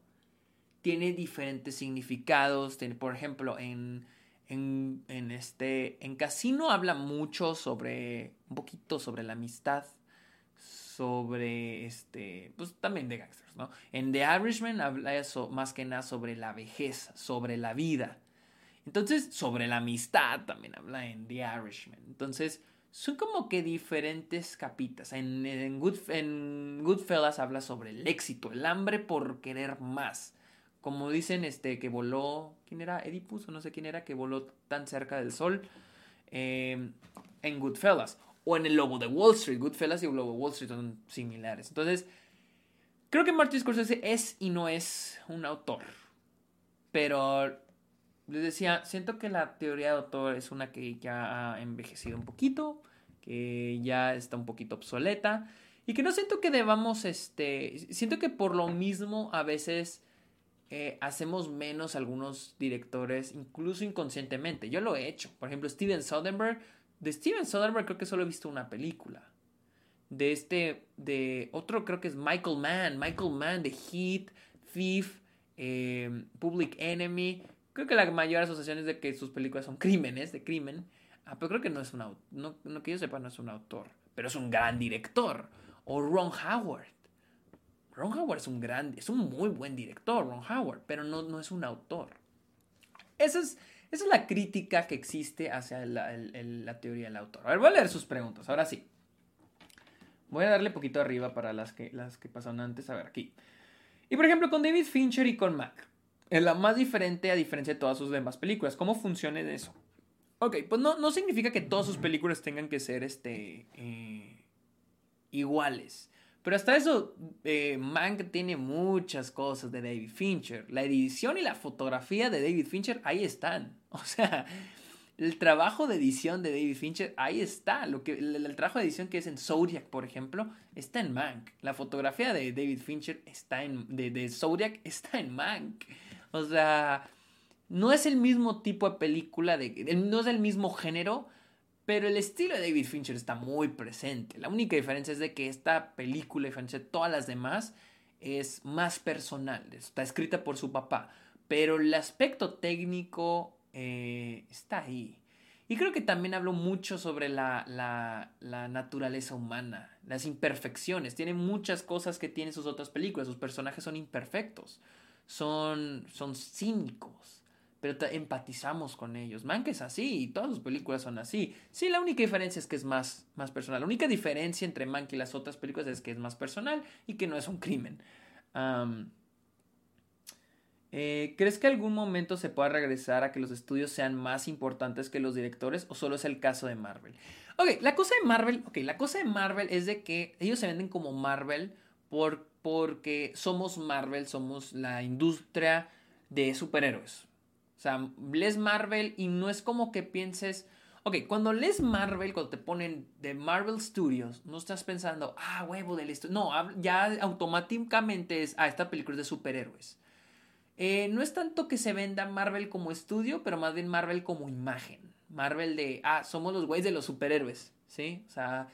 S1: tiene diferentes significados. por ejemplo, en, en, este, en Casino habla mucho sobre, un poquito sobre la amistad sobre este, pues también de gangsters, ¿no? En The Irishman habla eso más que nada sobre la vejez, sobre la vida. Entonces, sobre la amistad también habla en The Irishman. Entonces, son como que diferentes capitas. En, en, en Goodfellas habla sobre el éxito, el hambre por querer más. Como dicen, este, que voló, ¿quién era? Edipus o no sé quién era, que voló tan cerca del sol. Eh, en Goodfellas o en el Lobo de Wall Street. Goodfellas y el Lobo de Wall Street son similares. Entonces, creo que Martin Scorsese es y no es un autor. Pero les decía, siento que la teoría de autor es una que ya ha envejecido un poquito, que ya está un poquito obsoleta y que no siento que debamos, este, siento que por lo mismo a veces eh, hacemos menos algunos directores, incluso inconscientemente. Yo lo he hecho. Por ejemplo, Steven Soderbergh de Steven Soderbergh creo que solo he visto una película. De este, de otro creo que es Michael Mann. Michael Mann de Heat, Thief, em, Public Enemy. Creo que la mayor asociación es de que sus películas son crímenes, de crimen. Ah, pero creo que no es un autor. No, no que yo sepa, no es un autor. Pero es un gran director. O Ron Howard. Ron Howard es un gran, es un muy buen director, Ron Howard, pero no, no es un autor. Esa es, esa es la crítica que existe hacia la, la, teoría del autor. A ver, voy a leer sus preguntas, ahora sí. Voy a darle poquito arriba para las que, las que pasaron antes. A ver, aquí. Y por ejemplo, con David Fincher y con Mac. Es la más diferente a diferencia de todas sus demás películas. ¿Cómo funciona eso? Ok, pues no, no significa que todas sus películas tengan que ser este, eh, iguales. Pero hasta eso, eh, Mank tiene muchas cosas de David Fincher. La edición y la fotografía de David Fincher ahí están. O sea, el trabajo de edición de David Fincher ahí está. Lo que, el, trabajo de edición que es en Zodiac, por ejemplo, está en Mank. La fotografía de David Fincher está en, de, de Zodiac está en Mank. O sea, no es el mismo tipo de película, no es el mismo género, pero el estilo de David Fincher está muy presente. La única diferencia es de que esta película, a diferencia de todas las demás, es más personal. Está escrita por su papá. Pero el aspecto técnico eh, está ahí. Y creo que también hablo mucho sobre la, la, naturaleza humana, las imperfecciones. Tiene muchas cosas que tienen sus otras películas. Sus personajes son imperfectos, son, son cínicos, pero empatizamos con ellos. Mank es así y todas sus películas son así. Sí, la única diferencia es que es más, más personal. La única diferencia entre Mank y las otras películas es que es más personal y que no es un crimen. Eh, ¿Crees que algún momento se pueda regresar a que los estudios sean más importantes que los directores o solo es el caso de Marvel? Ok, la cosa de Marvel, okay, la cosa de Marvel es de que ellos se venden como Marvel por, porque somos Marvel, somos la industria de superhéroes. O sea, lees Marvel y no es como que pienses. Ok, cuando lees Marvel, cuando te ponen de Marvel Studios, no estás pensando, ah, huevo del estudio. No, ya automáticamente es, ah, esta película es de superhéroes. Eh, no es tanto que se venda Marvel como estudio, pero más bien Marvel como imagen. Marvel de, ah, somos los güeyes de los superhéroes, ¿sí? O sea,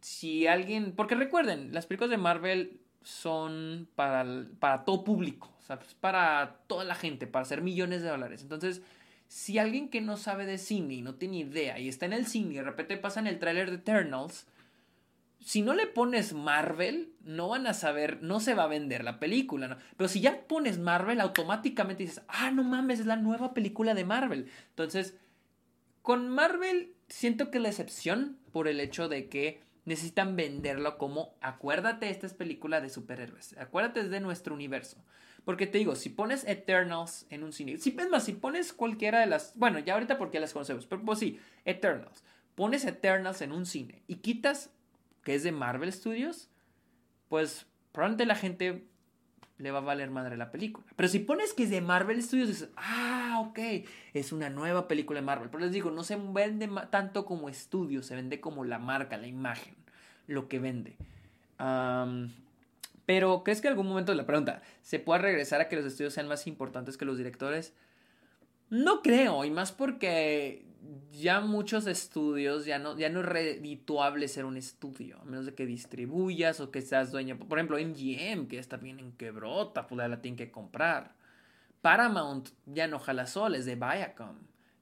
S1: si alguien. Porque recuerden, las películas de Marvel son para, para todo público. O sea, pues, para toda la gente, para hacer millones de dólares. Entonces, si alguien que no sabe de cine y no tiene idea y está en el cine y de repente pasa en el tráiler de Eternals, si no le pones Marvel, no van a saber, no se va a vender la película, ¿no? Pero si ya pones Marvel, automáticamente dices, ah, no mames, es la nueva película de Marvel. Entonces, con Marvel siento que la excepción por el hecho de que necesitan venderlo como, acuérdate, esta es película de superhéroes, acuérdate es de nuestro universo. Porque te digo, si pones Eternals en un cine, si, es más, si pones cualquiera de las, bueno, ya ahorita porque las conocemos, pero pues sí, Eternals, pones Eternals en un cine y quitas que es de Marvel Studios, pues probablemente la gente le va a valer madre la película. Pero si pones que es de Marvel Studios, dices, ah, ok, es una nueva película de Marvel. Pero les digo, no se vende tanto como estudio, se vende como la marca, la imagen, lo que vende. Pero, ¿crees que en algún momento la pregunta se pueda regresar a que los estudios sean más importantes que los directores? No creo, y más porque ya muchos estudios ya no, ya no es redituable ser un estudio, a menos de que distribuyas o que seas dueño. Por ejemplo, MGM, que está bien en quebrota, pues la tienen que comprar. Paramount ya no jala sola, es de Viacom.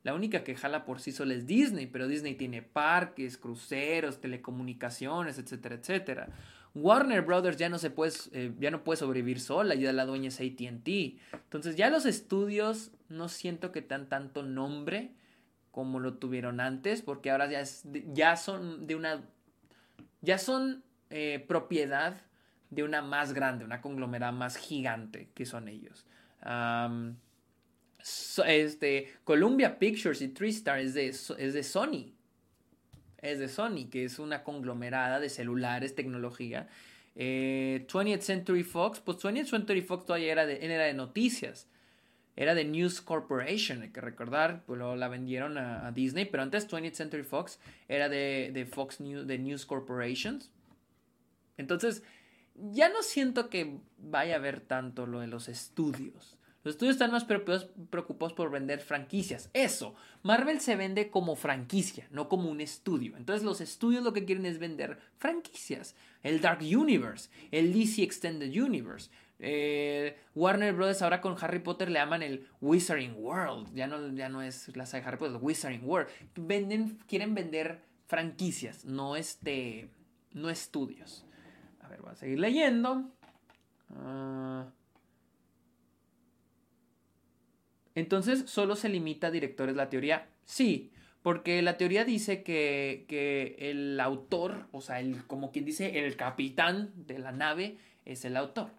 S1: La única que jala por sí sola es Disney, pero Disney tiene parques, cruceros, telecomunicaciones, etcétera, etcétera. Warner Brothers ya no se puede, eh, ya no puede sobrevivir sola, ya la dueña es ATT. Entonces ya los estudios no siento que tan tanto nombre como lo tuvieron antes, porque ahora ya, es, ya son de una, ya son eh, propiedad de una más grande, una conglomerada más gigante que son ellos. este, Columbia Pictures y TriStar es de, es de Sony es de Sony, que es una conglomerada de celulares, tecnología. 20th eh, Century Fox, pues 20th Century Fox todavía era de, era de noticias. Era de News Corporation, hay que recordar, pues luego la vendieron a, Disney, pero antes 20th Century Fox era de, de Fox News, de News Corporations. Entonces, ya no siento que vaya a haber tanto lo de los estudios. Los estudios están más preocupados por vender franquicias. Eso, Marvel se vende como franquicia, no como un estudio. Entonces los estudios lo que quieren es vender franquicias. El Dark Universe, el DC Extended Universe. Eh, Warner Bros. ahora con Harry Potter le llaman el Wizarding World. Ya no, ya no es la saga de Harry Potter, el Wizarding World. Venden, quieren vender franquicias, no este. no estudios. A ver, voy a seguir leyendo. Ah. Entonces, ¿solo se limita a directores la teoría? Sí, porque la teoría dice que, que, el autor, o sea, el, como quien dice, el capitán de la nave es el autor.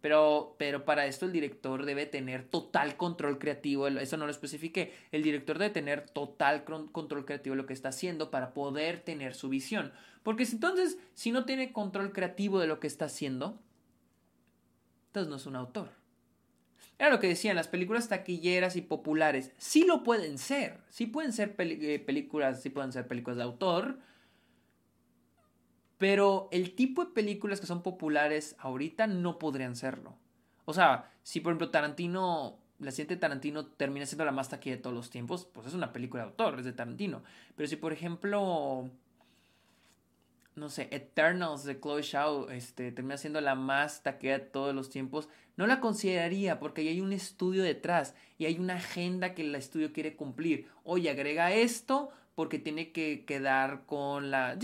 S1: Pero, pero para esto el director debe tener total control creativo, eso no lo especifique, el director debe tener total control creativo de lo que está haciendo para poder tener su visión. Porque si, entonces, si no tiene control creativo de lo que está haciendo, entonces no es un autor. Era lo que decían, las películas taquilleras y populares sí lo pueden ser, sí pueden ser eh, películas, sí pueden ser películas de autor, pero el tipo de películas que son populares ahorita no podrían serlo. O sea, si por ejemplo Tarantino, la siguiente Tarantino termina siendo la más taquilla de todos los tiempos, pues es una película de autor, es de Tarantino. Pero si por ejemplo no sé, Eternals de Chloe Shaw este, termina siendo la más taquera de todos los tiempos, no la consideraría porque hay un estudio detrás y hay una agenda que el estudio quiere cumplir. Oye, agrega esto porque tiene que quedar con la...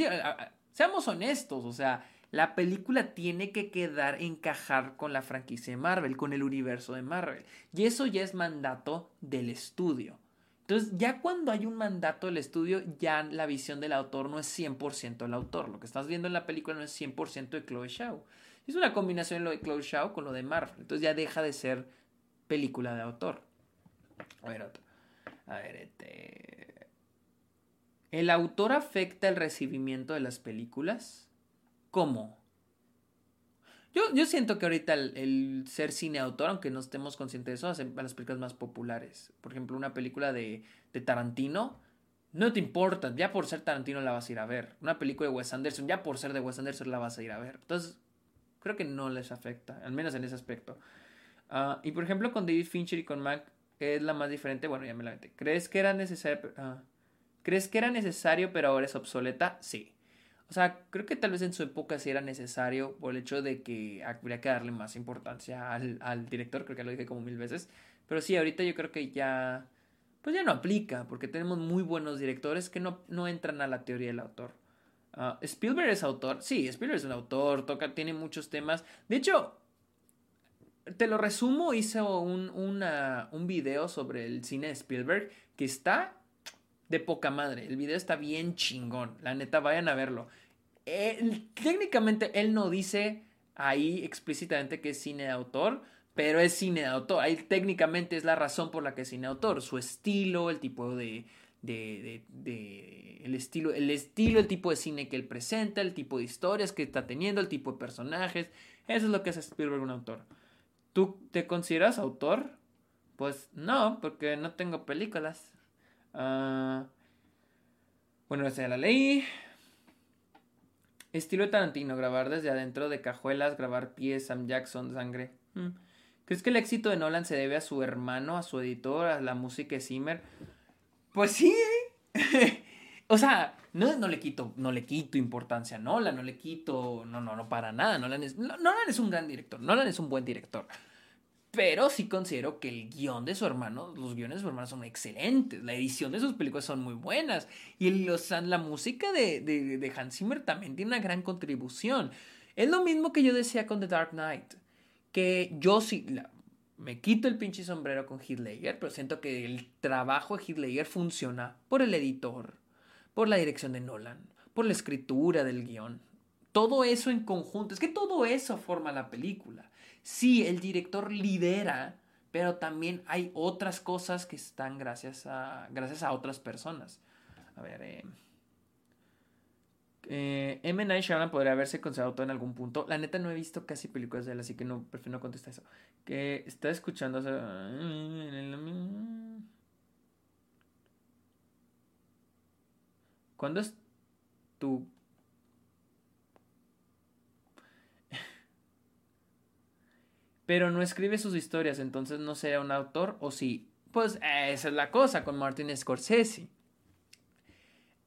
S1: Seamos honestos, o sea, la película tiene que quedar, encajar con la franquicia de Marvel, con el universo de Marvel. Y eso ya es mandato del estudio. Entonces, ya cuando hay un mandato del estudio, ya la visión del autor no es 100% del autor. Lo que estás viendo en la película no es 100% de Chloe Shaw. Es una combinación lo de Chloe Shaw con lo de Marvel. Entonces ya deja de ser película de autor. A ver, otro. A ver, este... ¿El autor afecta el recibimiento de las películas? ¿Cómo? Yo, yo siento que ahorita el, ser cine autor, aunque no estemos conscientes de eso, hace las películas más populares. Por ejemplo, una película de Tarantino, no te importa, ya por ser Tarantino la vas a ir a ver. Una película de Wes Anderson, ya por ser de Wes Anderson la vas a ir a ver. Entonces, creo que no les afecta, al menos en ese aspecto. Ah, y por ejemplo, con David Fincher y con Mac es la más diferente. Bueno, ya me la metí. ¿Crees que era necesario? Ah, ¿Crees que era necesario, pero ahora es obsoleta? Sí. O sea, creo que tal vez en su época sí era necesario por el hecho de que habría que darle más importancia al, director, creo que lo dije como mil veces. Pero sí, ahorita yo creo que ya, pues ya no aplica, porque tenemos muy buenos directores que no, no entran a la teoría del autor. Ah, Spielberg es autor, sí, Spielberg es un autor, toca, tiene muchos temas. De hecho, te lo resumo, hizo un, un video sobre el cine de Spielberg que está de poca madre. El video está bien chingón. La neta, vayan a verlo. técnicamente él no dice ahí explícitamente que es cine de autor, pero es cine de autor. Ahí técnicamente es la razón por la que es cine de autor. Su estilo, el tipo de, de, de, el estilo, el estilo, el tipo de cine que él presenta, el tipo de historias que está teniendo, el tipo de personajes. Eso es lo que hace Spielberg un autor. ¿Tú te consideras autor? Pues no, porque no tengo películas. Uh, bueno, esa ya la leí. Estilo de Tarantino, grabar desde adentro de cajuelas, grabar pies, Sam Jackson, sangre. Mm. ¿Crees que el éxito de Nolan se debe a su hermano, a su editor, a la música de Zimmer? Pues sí. o sea, no, no, le quito, no le quito importancia a Nolan, no le quito, no, no, no para nada. Nolan es, Nolan es un gran director, Nolan es un buen director. Pero sí considero que el guion de su hermano, los guiones de su hermano son excelentes. La edición de sus películas son muy buenas. Y los, la música de, de, Hans Zimmer también tiene una gran contribución. Es lo mismo que yo decía con The Dark Knight. Que yo sí, me quito el pinche sombrero con Heath pero siento que el trabajo de Heath funciona por el editor, por la dirección de Nolan, por la escritura del guion. Todo eso en conjunto, es que todo eso forma la película sí, el director lidera, pero también hay otras cosas que están gracias a, gracias a otras personas. A ver, eh, eh, M. Night Shyamalan podría haberse considerado todo en algún punto. La neta no he visto casi películas de él, así que no, prefiero no contestar eso. Que está escuchando... ¿Cuándo es tu pero no escribe sus historias, entonces no será un autor o sí. Pues esa es la cosa con Martin Scorsese.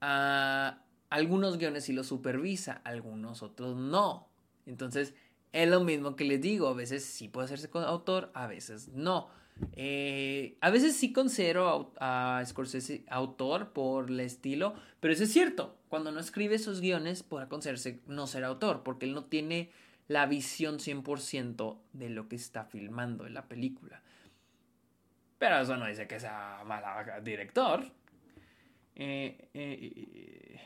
S1: Ah, algunos guiones sí los supervisa, algunos otros no. Entonces, es lo mismo que les digo, a veces sí puede hacerse con autor, a veces no. Eh, a veces sí considero a, Scorsese autor por el estilo, pero eso es cierto. Cuando no escribe esos guiones, podrá considerarse no ser autor, porque él no tiene la visión 100% de lo que está filmando en la película. Pero eso no dice que sea mal director. Eh, eh,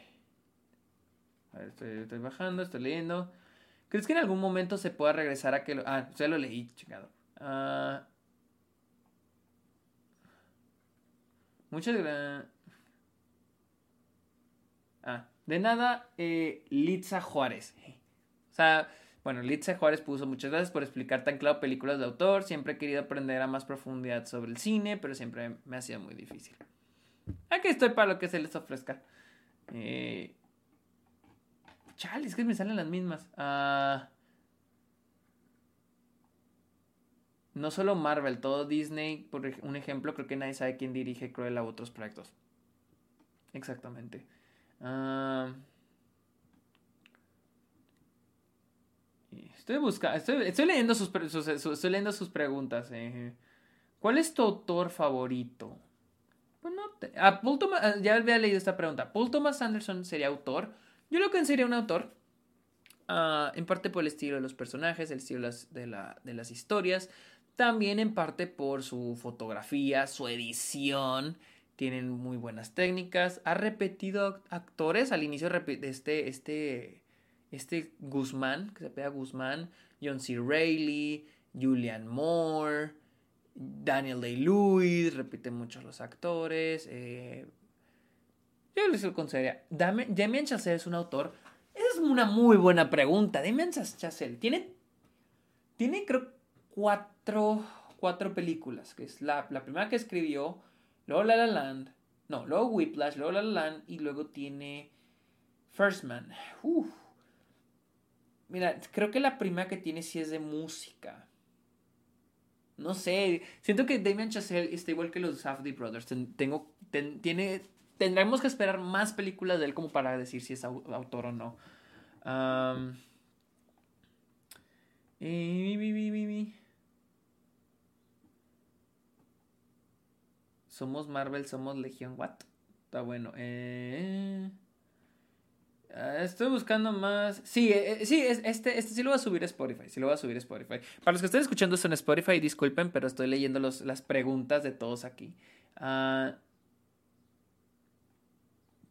S1: a estoy, bajando, estoy leyendo. ¿Crees que en algún momento se pueda regresar a que lo... Ah, ya lo leí, chingado. Ah, muchas gracias. Ah, de nada, eh, Litza Juárez. O sea, bueno, Litza Juárez puso muchas gracias por explicar tan claro películas de autor. Siempre he querido aprender a más profundidad sobre el cine, pero siempre me ha sido muy difícil. Aquí estoy para lo que se les ofrezca. Eh, Chale, es que me salen las mismas. Ah, no solo Marvel, todo Disney, por un ejemplo, creo que nadie sabe quién dirige Cruella u otros proyectos. Exactamente. Ah, estoy buscando, estoy, leyendo sus, estoy leyendo sus preguntas. Eh. ¿Cuál es tu autor favorito? Pues no ah, ya había leído esta pregunta. ¿Paul Thomas Anderson sería autor? Yo lo consideraría un autor, ah, en parte por el estilo de los personajes, el estilo de las, historias, también en parte por su fotografía, su edición, tienen muy buenas técnicas, ha repetido actores, al inicio este, este, este Guzmán, que se pega Guzmán, John C. Reilly, Julian Moore, Daniel Day-Lewis, repite mucho los actores, eh, yo les consideraría. Damien Chazelle es un autor. Es una muy buena pregunta. Damien Chazelle tiene. Tiene, creo, cuatro, cuatro películas. Que es la, primera que escribió. Luego La La Land. No, luego Whiplash. Luego La La Land. Y luego tiene. First Man. Mira, creo que la primera que tiene sí es de música. No sé, siento que Damien Chazelle está igual que los Safdie Brothers. Tengo, tiene tendremos que esperar más películas de él como para decir si es autor o no. Somos Marvel, somos Legión. What? Está bueno. Eh, ah, estoy buscando más. Sí, eh, eh, sí, este, este sí lo voy a subir a Spotify. Sí lo voy a subir Spotify. Para los que estén escuchando esto en Spotify, disculpen, pero estoy leyendo las preguntas de todos aquí. Uh,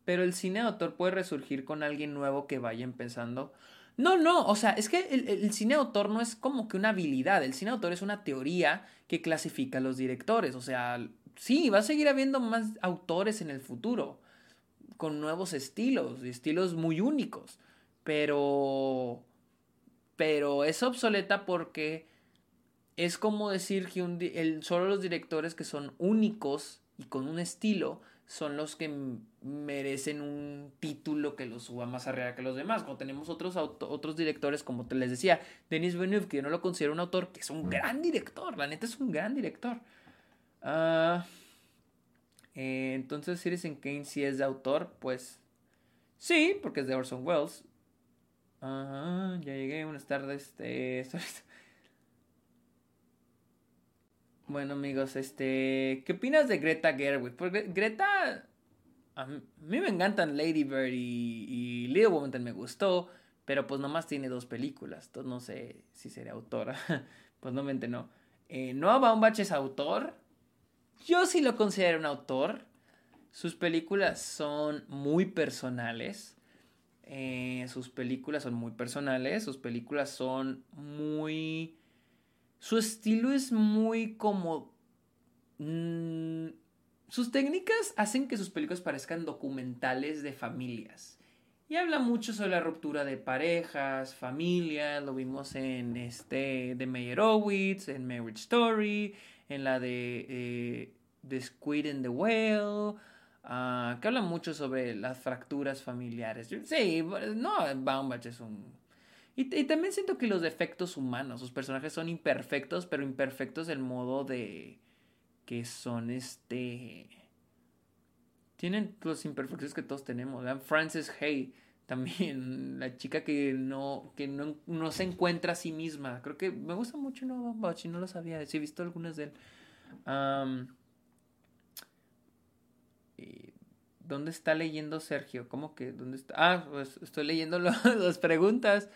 S1: pero el cine de autor puede resurgir con alguien nuevo que vaya empezando. No, no, o sea, es que el, autor no es como que una habilidad, el cine de autor es una teoría que clasifica a los directores, o sea, sí, va a seguir habiendo más autores en el futuro, con nuevos estilos, estilos muy únicos, pero... Pero es obsoleta porque es como decir que un, el, solo los directores que son únicos y con un estilo son los que merecen un título que los suba más arriba que los demás. Cuando tenemos otros, otros directores, como te les decía, Denis Villeneuve, que yo no lo considero un autor, que es un gran director, la neta es un gran director. Uh, eh, entonces, Citizen Kane si es de autor, pues sí, porque es de Orson Welles. ya llegué, buenas tardes. Este, Bueno, amigos, este. ¿Qué opinas de Greta Gerwig? Porque Greta. A mí me encantan Lady Bird y, y Little Woman me gustó, pero pues nomás tiene dos películas. Entonces no sé si sería autora. pues no mente no. Eh, Noah Baumbach es autor. Yo sí lo considero un autor. Sus películas son muy personales. Eh, sus películas son muy personales. Sus películas son muy su estilo es muy como... Mm, sus técnicas hacen que sus películas parezcan documentales de familias. Y habla mucho sobre la ruptura de parejas, familias, lo vimos en este de Meyerowitz, en Marriage Story, en la de eh, The Squid and the Whale, ah, que habla mucho sobre las fracturas familiares. Sí, no, Baumbach es un y, también siento que los defectos humanos, sus personajes son imperfectos, pero imperfectos del modo de que son este... Tienen los imperfectos que todos tenemos. Francis Hay También la chica que no, que no, se encuentra a sí misma. Creo que me gusta mucho No Baumbach no lo sabía. Sí, he visto algunas de él. ¿Dónde está leyendo Sergio? ¿Cómo que? ¿Dónde está? Ah, pues estoy leyendo las preguntas.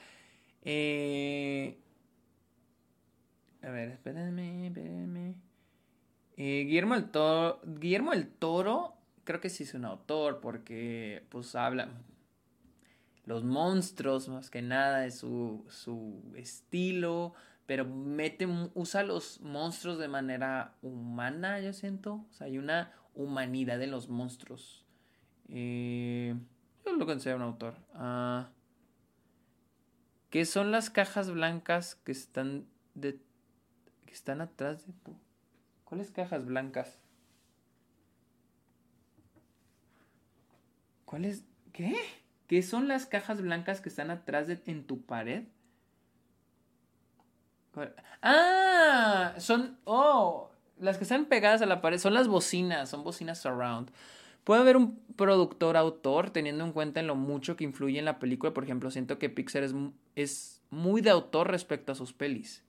S1: Eh, a ver, espérenme, espérenme. Eh, Guillermo, el Toro, Guillermo el Toro, creo que sí es un autor porque pues habla los monstruos más que nada de su, su estilo, pero mete, usa los monstruos de manera humana, yo siento. O sea, hay una humanidad de los monstruos. Eh, yo lo considero un autor. Ah, ¿Qué son las cajas blancas que están de que están atrás de ¿Cuáles cajas blancas? ¿Cuáles? ¿Qué? ¿Qué son las cajas blancas que están atrás de en tu pared? Ah, son oh, las que están pegadas a la pared son las bocinas, son bocinas surround. Puede haber un productor autor teniendo en cuenta en lo mucho que influye en la película. Por ejemplo, siento que Pixar es, es muy de autor respecto a sus pelis.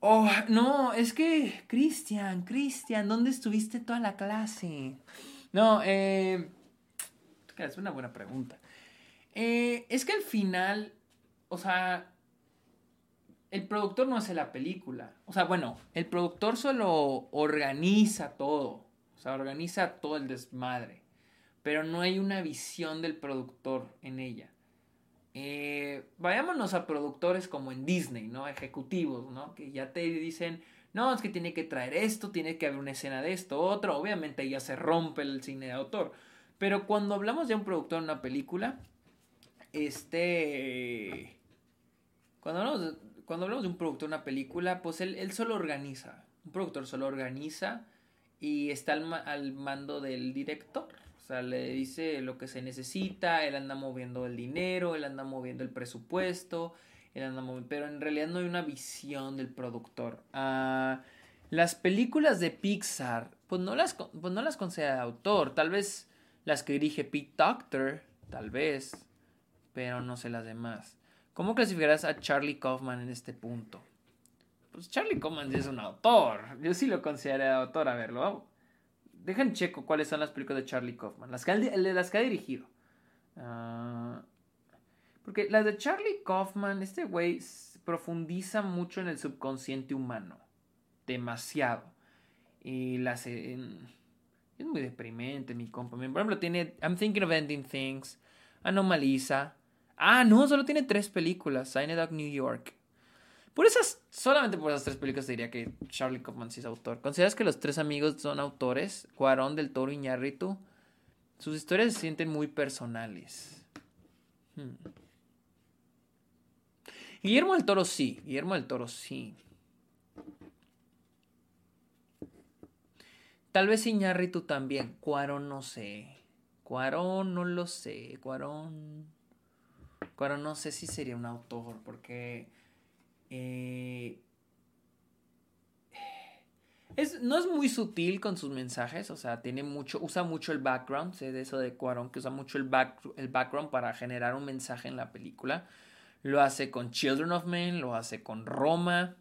S1: Oh, no, es que, Cristian, Cristian, ¿dónde estuviste toda la clase? No, eh... Es una buena pregunta. Eh, es que al final, o sea, el productor no hace la película. O sea, bueno, el productor solo organiza todo. O sea, organiza todo el desmadre. Pero no hay una visión del productor en ella. Eh, vayámonos a productores como en Disney, ¿no? Ejecutivos, ¿no? Que ya te dicen, no, es que tiene que traer esto, tiene que haber una escena de esto, otro. Obviamente ya se rompe el cine de autor. Pero cuando hablamos de un productor en una película, este... Cuando hablamos, de, un productor en una película, pues él solo organiza. Un productor solo organiza y está al, mando del director. O sea, le dice lo que se necesita, él anda moviendo el dinero, él anda moviendo el presupuesto, él anda moviendo, pero en realidad no hay una visión del productor. Ah, las películas de Pixar, pues no las, pues no las considera autor, tal vez las que dirige Pete Doctor, tal vez, pero no sé las demás. ¿Cómo clasificarás a Charlie Kaufman en este punto? Pues Charlie Kaufman es un autor. Yo sí lo considero autor. A verlo. Dejen checo cuáles son las películas de Charlie Kaufman. Las que, las que ha dirigido. Ah, porque las de Charlie Kaufman, este güey profundiza mucho en el subconsciente humano. Demasiado. Y las... es muy deprimente, mi compa. Por ejemplo, tiene I'm Thinking of Ending Things, Anomaliza. Ah, no, solo tiene tres películas. Sign Up New York. Por esas, solamente por esas tres películas diría que Charlie Kaufman sí es autor. ¿Consideras que los tres amigos son autores? Cuarón, Del Toro y Ñarritu. Sus historias se sienten muy personales. Hmm. Guillermo del Toro sí. Guillermo del Toro sí. Tal vez Iñárritu también. Cuarón no sé. Cuarón no lo sé. Cuarón. Cuarón no sé si sería un autor. Porque eh, es, no es muy sutil con sus mensajes, o sea, tiene mucho, usa mucho el background, sé de eso de Cuarón, que usa mucho el, back, el background para generar un mensaje en la película. Lo hace con Children of Men, lo hace con Roma.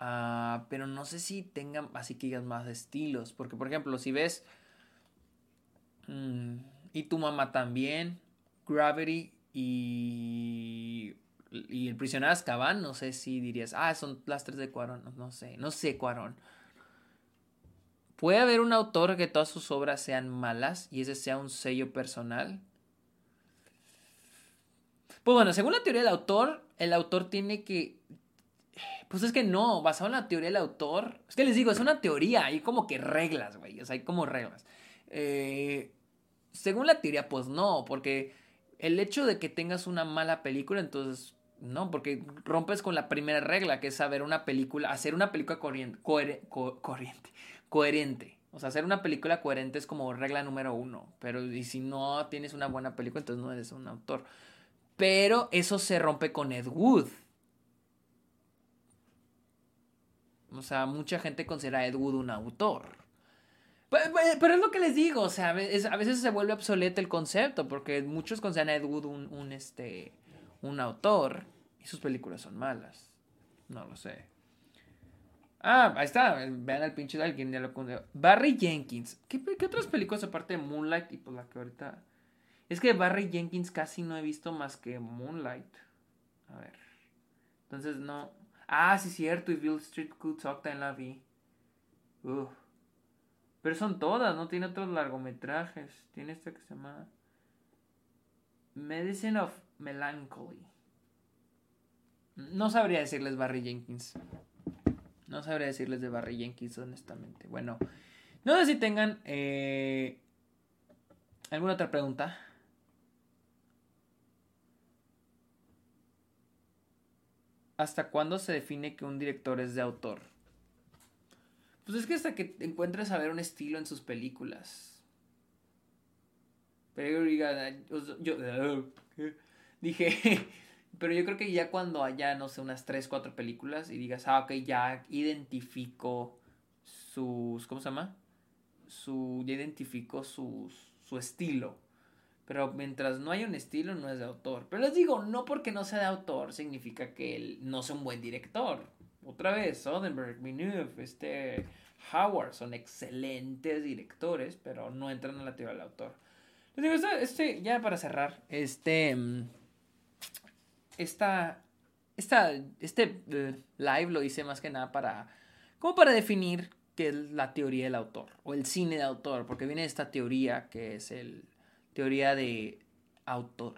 S1: Ah, pero no sé si tengan así que digas más estilos. Porque, por ejemplo, si ves. Mm, y tu mamá también. Gravity y y el prisionero Azkaban, no sé si dirías, ah, son las tres de Cuarón, no, sé, no sé Cuarón. ¿Puede haber un autor que todas sus obras sean malas y ese sea un sello personal? Pues bueno, según la teoría del autor, el autor tiene que... Pues es que no, basado en la teoría del autor... Es que les digo, es una teoría, hay como que reglas, güey, o sea, hay como reglas. Eh, según la teoría, pues no, porque el hecho de que tengas una mala película, entonces no, porque rompes con la primera regla, que es saber una película, hacer una película corriente, corriente, coherente. O sea, hacer una película coherente es como regla número uno. Pero y si no tienes una buena película, entonces no eres un autor. Pero eso se rompe con Ed Wood. O sea, mucha gente considera a Ed Wood un autor. Pero, es lo que les digo, o sea, a veces se vuelve obsoleto el concepto, porque muchos consideran a Ed Wood un, un, este, un autor y sus películas son malas. No lo sé. Ah, ahí está. Vean al pinche de alguien. Ya lo Barry Jenkins. ¿Qué, ¿Qué, otras películas aparte de Moonlight y pues la que ahorita. Es que Barry Jenkins casi no he visto más que Moonlight. A ver. Entonces no. Ah, sí, cierto. Y Bill Street Could Talk también la vi. Pero son todas, no tiene otros largometrajes. Tiene esta que se llama Medicine of Melancholy. No sabría decirles Barry Jenkins. No sabría decirles de Barry Jenkins, honestamente. Bueno, no sé si tengan eh, alguna otra pregunta. ¿Hasta cuándo se define que un director es de autor? Pues es que hasta que encuentres a ver un estilo en sus películas. Pero yo, dije, pero yo creo que ya cuando haya, no sé, unas 3, 4 películas y digas, ah, ok, ya identifico sus, ¿cómo se llama? Su, ya identifico sus, su estilo. Pero mientras no haya un estilo, no es de autor. Pero les digo, no porque no sea de autor significa que él no sea un buen director. Otra vez, Soderbergh, Minuf, este, Howard son excelentes directores, pero no entran en la teoría del autor. Les digo, este, este ya para cerrar, este, mm, esta, esta, este eh, live lo hice más que nada para, como para definir qué es la teoría del autor, o el cine de autor, porque viene esta teoría que es el teoría de autor,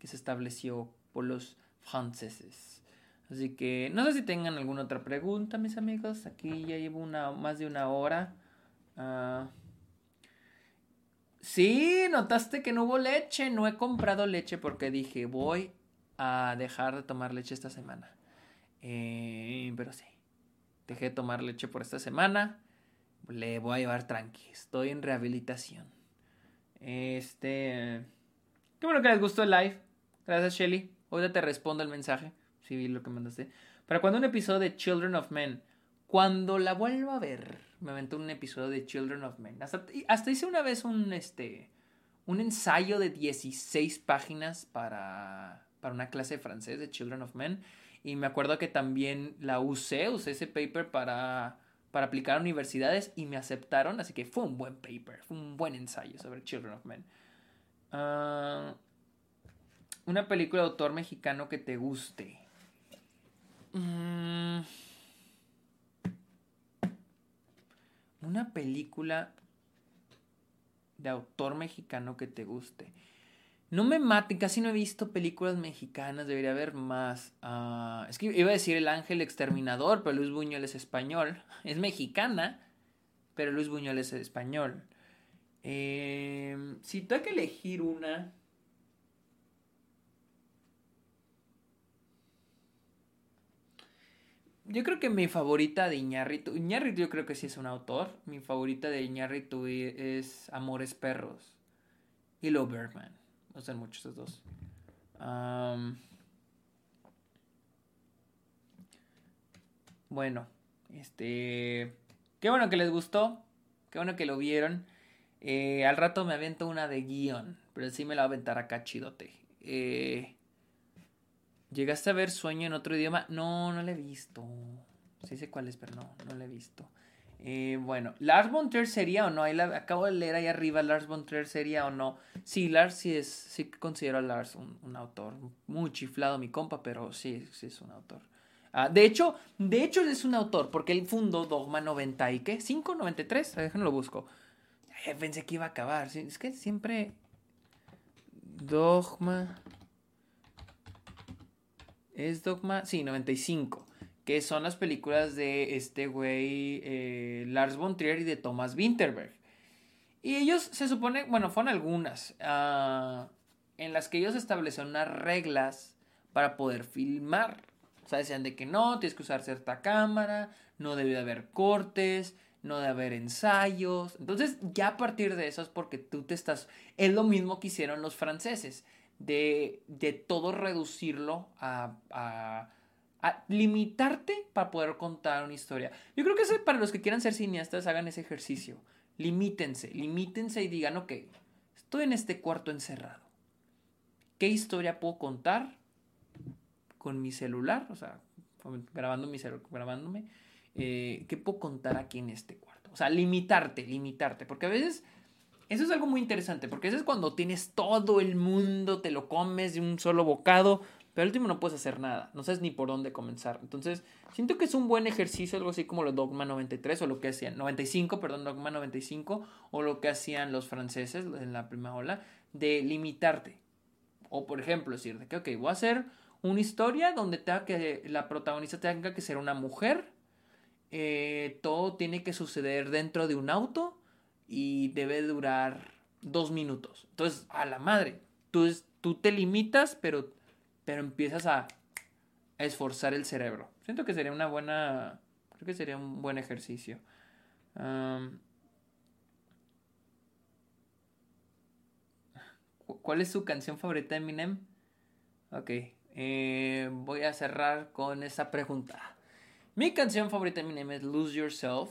S1: que se estableció por los franceses. Así que no sé si tengan alguna otra pregunta, mis amigos. Aquí ya llevo una, más de una hora. Uh, sí, notaste que no hubo leche. No he comprado leche porque dije voy a dejar de tomar leche esta semana. Eh, pero sí, dejé de tomar leche por esta semana. Le voy a llevar tranqui. Estoy en rehabilitación. Este. Qué bueno que les gustó el live. Gracias, Shelly. Hoy te respondo el mensaje. Si vi lo que mandaste. Para cuando un episodio de Children of Men. Cuando la vuelva a ver, me aventó un episodio de Children of Men. Hasta, hasta hice una vez un, este, un ensayo de 16 páginas para, para una clase de francés de Children of Men. Y me acuerdo que también la usé, usé ese paper para, para aplicar a universidades y me aceptaron. Así que fue un buen paper, fue un buen ensayo sobre Children of Men. Ah, una película de autor mexicano que te guste. Mm. Una película de autor mexicano que te guste. No me maten, casi no he visto películas mexicanas, debería haber más. Ah, es que iba a decir El Ángel Exterminador, pero Luis Buñuel es español. Es mexicana, pero Luis Buñuel es español. Eh, si tengo que elegir una, Yo creo que mi favorita de Iñárritu, Iñárritu yo creo que sí es un autor. Mi favorita de Iñárritu es Amores Perros y Lo Bergman. Me gustan mucho esos dos. bueno, este. Qué bueno que les gustó. Qué bueno que lo vieron. Eh, al rato me avento una de guion. Pero sí me la voy a aventar acá chidote. Eh, ¿Llegaste a ver Sueño en otro idioma? No, no la he visto. Sí sé cuál es, pero no, no la he visto. Bueno, ¿Lars von Trier sería o no? Acabo de leer ahí arriba, ¿Lars von Trier sería o no? Sí, Lars sí es, sí considero a Lars un, autor. Muy chiflado mi compa, pero sí, es un autor. Ah, de hecho, de hecho es un autor, porque él fundó Dogma 90 y ¿qué? ¿5? ¿93? Déjenme lo busco. Eh, pensé que iba a acabar. Es que siempre... Dogma... ¿Es Dogma? Sí, 95. Que son las películas de este güey eh, Lars von Trier y de Thomas Winterberg. Y ellos se supone, bueno, fueron algunas, ah, en las que ellos establecieron unas reglas para poder filmar. O sea, decían de que no, tienes que usar cierta cámara, no debe haber cortes, no debe haber ensayos. Entonces, ya a partir de eso es porque tú te estás... Es lo mismo que hicieron los franceses de, de todo reducirlo a, a, a, limitarte para poder contar una historia. Yo creo que para los que quieran ser cineastas hagan ese ejercicio. limítense, limítense y digan, ok, estoy en este cuarto encerrado. ¿Qué historia puedo contar con mi celular? O sea, grabando mi celular, grabándome. Eh, ¿Qué puedo contar aquí en este cuarto? O sea, limitarte, limitarte. Porque a veces eso es algo muy interesante, porque eso es cuando tienes todo el mundo, te lo comes de un solo bocado, pero al último no puedes hacer nada, no sabes ni por dónde comenzar. Entonces, siento que es un buen ejercicio, algo así como los Dogma 93 o lo que hacían, 95, perdón, Dogma 95, o lo que hacían los franceses en la primera ola, de limitarte. O por ejemplo, decir que, ok, voy a hacer una historia donde tenga que, la protagonista tenga que ser una mujer, eh, todo tiene que suceder dentro de un auto y debe durar dos minutos. Entonces, a la madre, tú, tú te limitas, pero, pero empiezas a, esforzar el cerebro. Siento que sería una buena, creo que sería un buen ejercicio. ¿Cuál es su canción favorita de Eminem? Ok, eh, voy a cerrar con esa pregunta. Mi canción favorita de Eminem es Lose Yourself.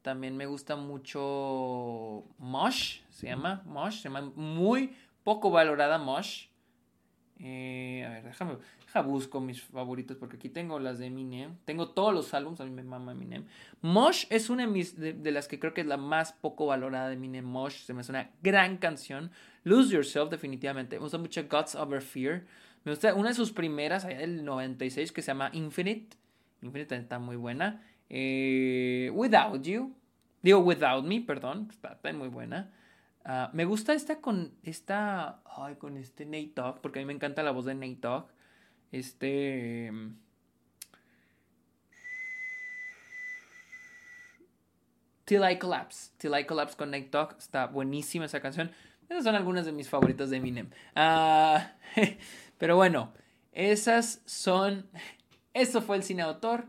S1: También me gusta mucho Mosh, se llama Mosh, se llama muy poco valorada Mosh. Eh, a ver, déjame, busco mis favoritos porque aquí tengo las de Eminem. Tengo todos los álbumes, a mí me mama Eminem. Mosh es una de, mis, de, las que creo que es la más poco valorada de Eminem. Mosh se me hace una gran canción. Lose Yourself, definitivamente. Me gusta mucho Gods Over Fear. Me gusta una de sus primeras, allá del 96, que se llama Infinite. Infinite está muy buena. Eh, Without You. Digo, Without Me, perdón. Está, muy buena. Ah, me gusta esta con esta. Ay, con este Nate Dogg. Porque a mí me encanta la voz de Nate Dogg. Este. Till I Collapse. Till I Collapse con Nate Dogg. Está buenísima esa canción. Esas son algunas de mis favoritas de Eminem. Ah, pero bueno, esas son. Eso fue el cine autor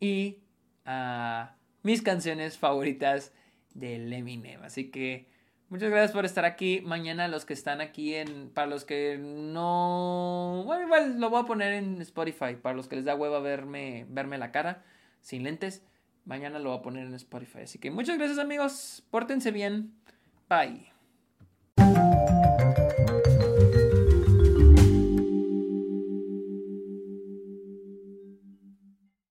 S1: y uh, mis canciones favoritas de Eminem. Así que muchas gracias por estar aquí. Mañana los que están aquí en... Para los que no... Bueno, igual lo voy a poner en Spotify. Para los que les da hueva verme, verme la cara sin lentes. Mañana lo voy a poner en Spotify. Así que muchas gracias amigos. Pórtense bien. Bye.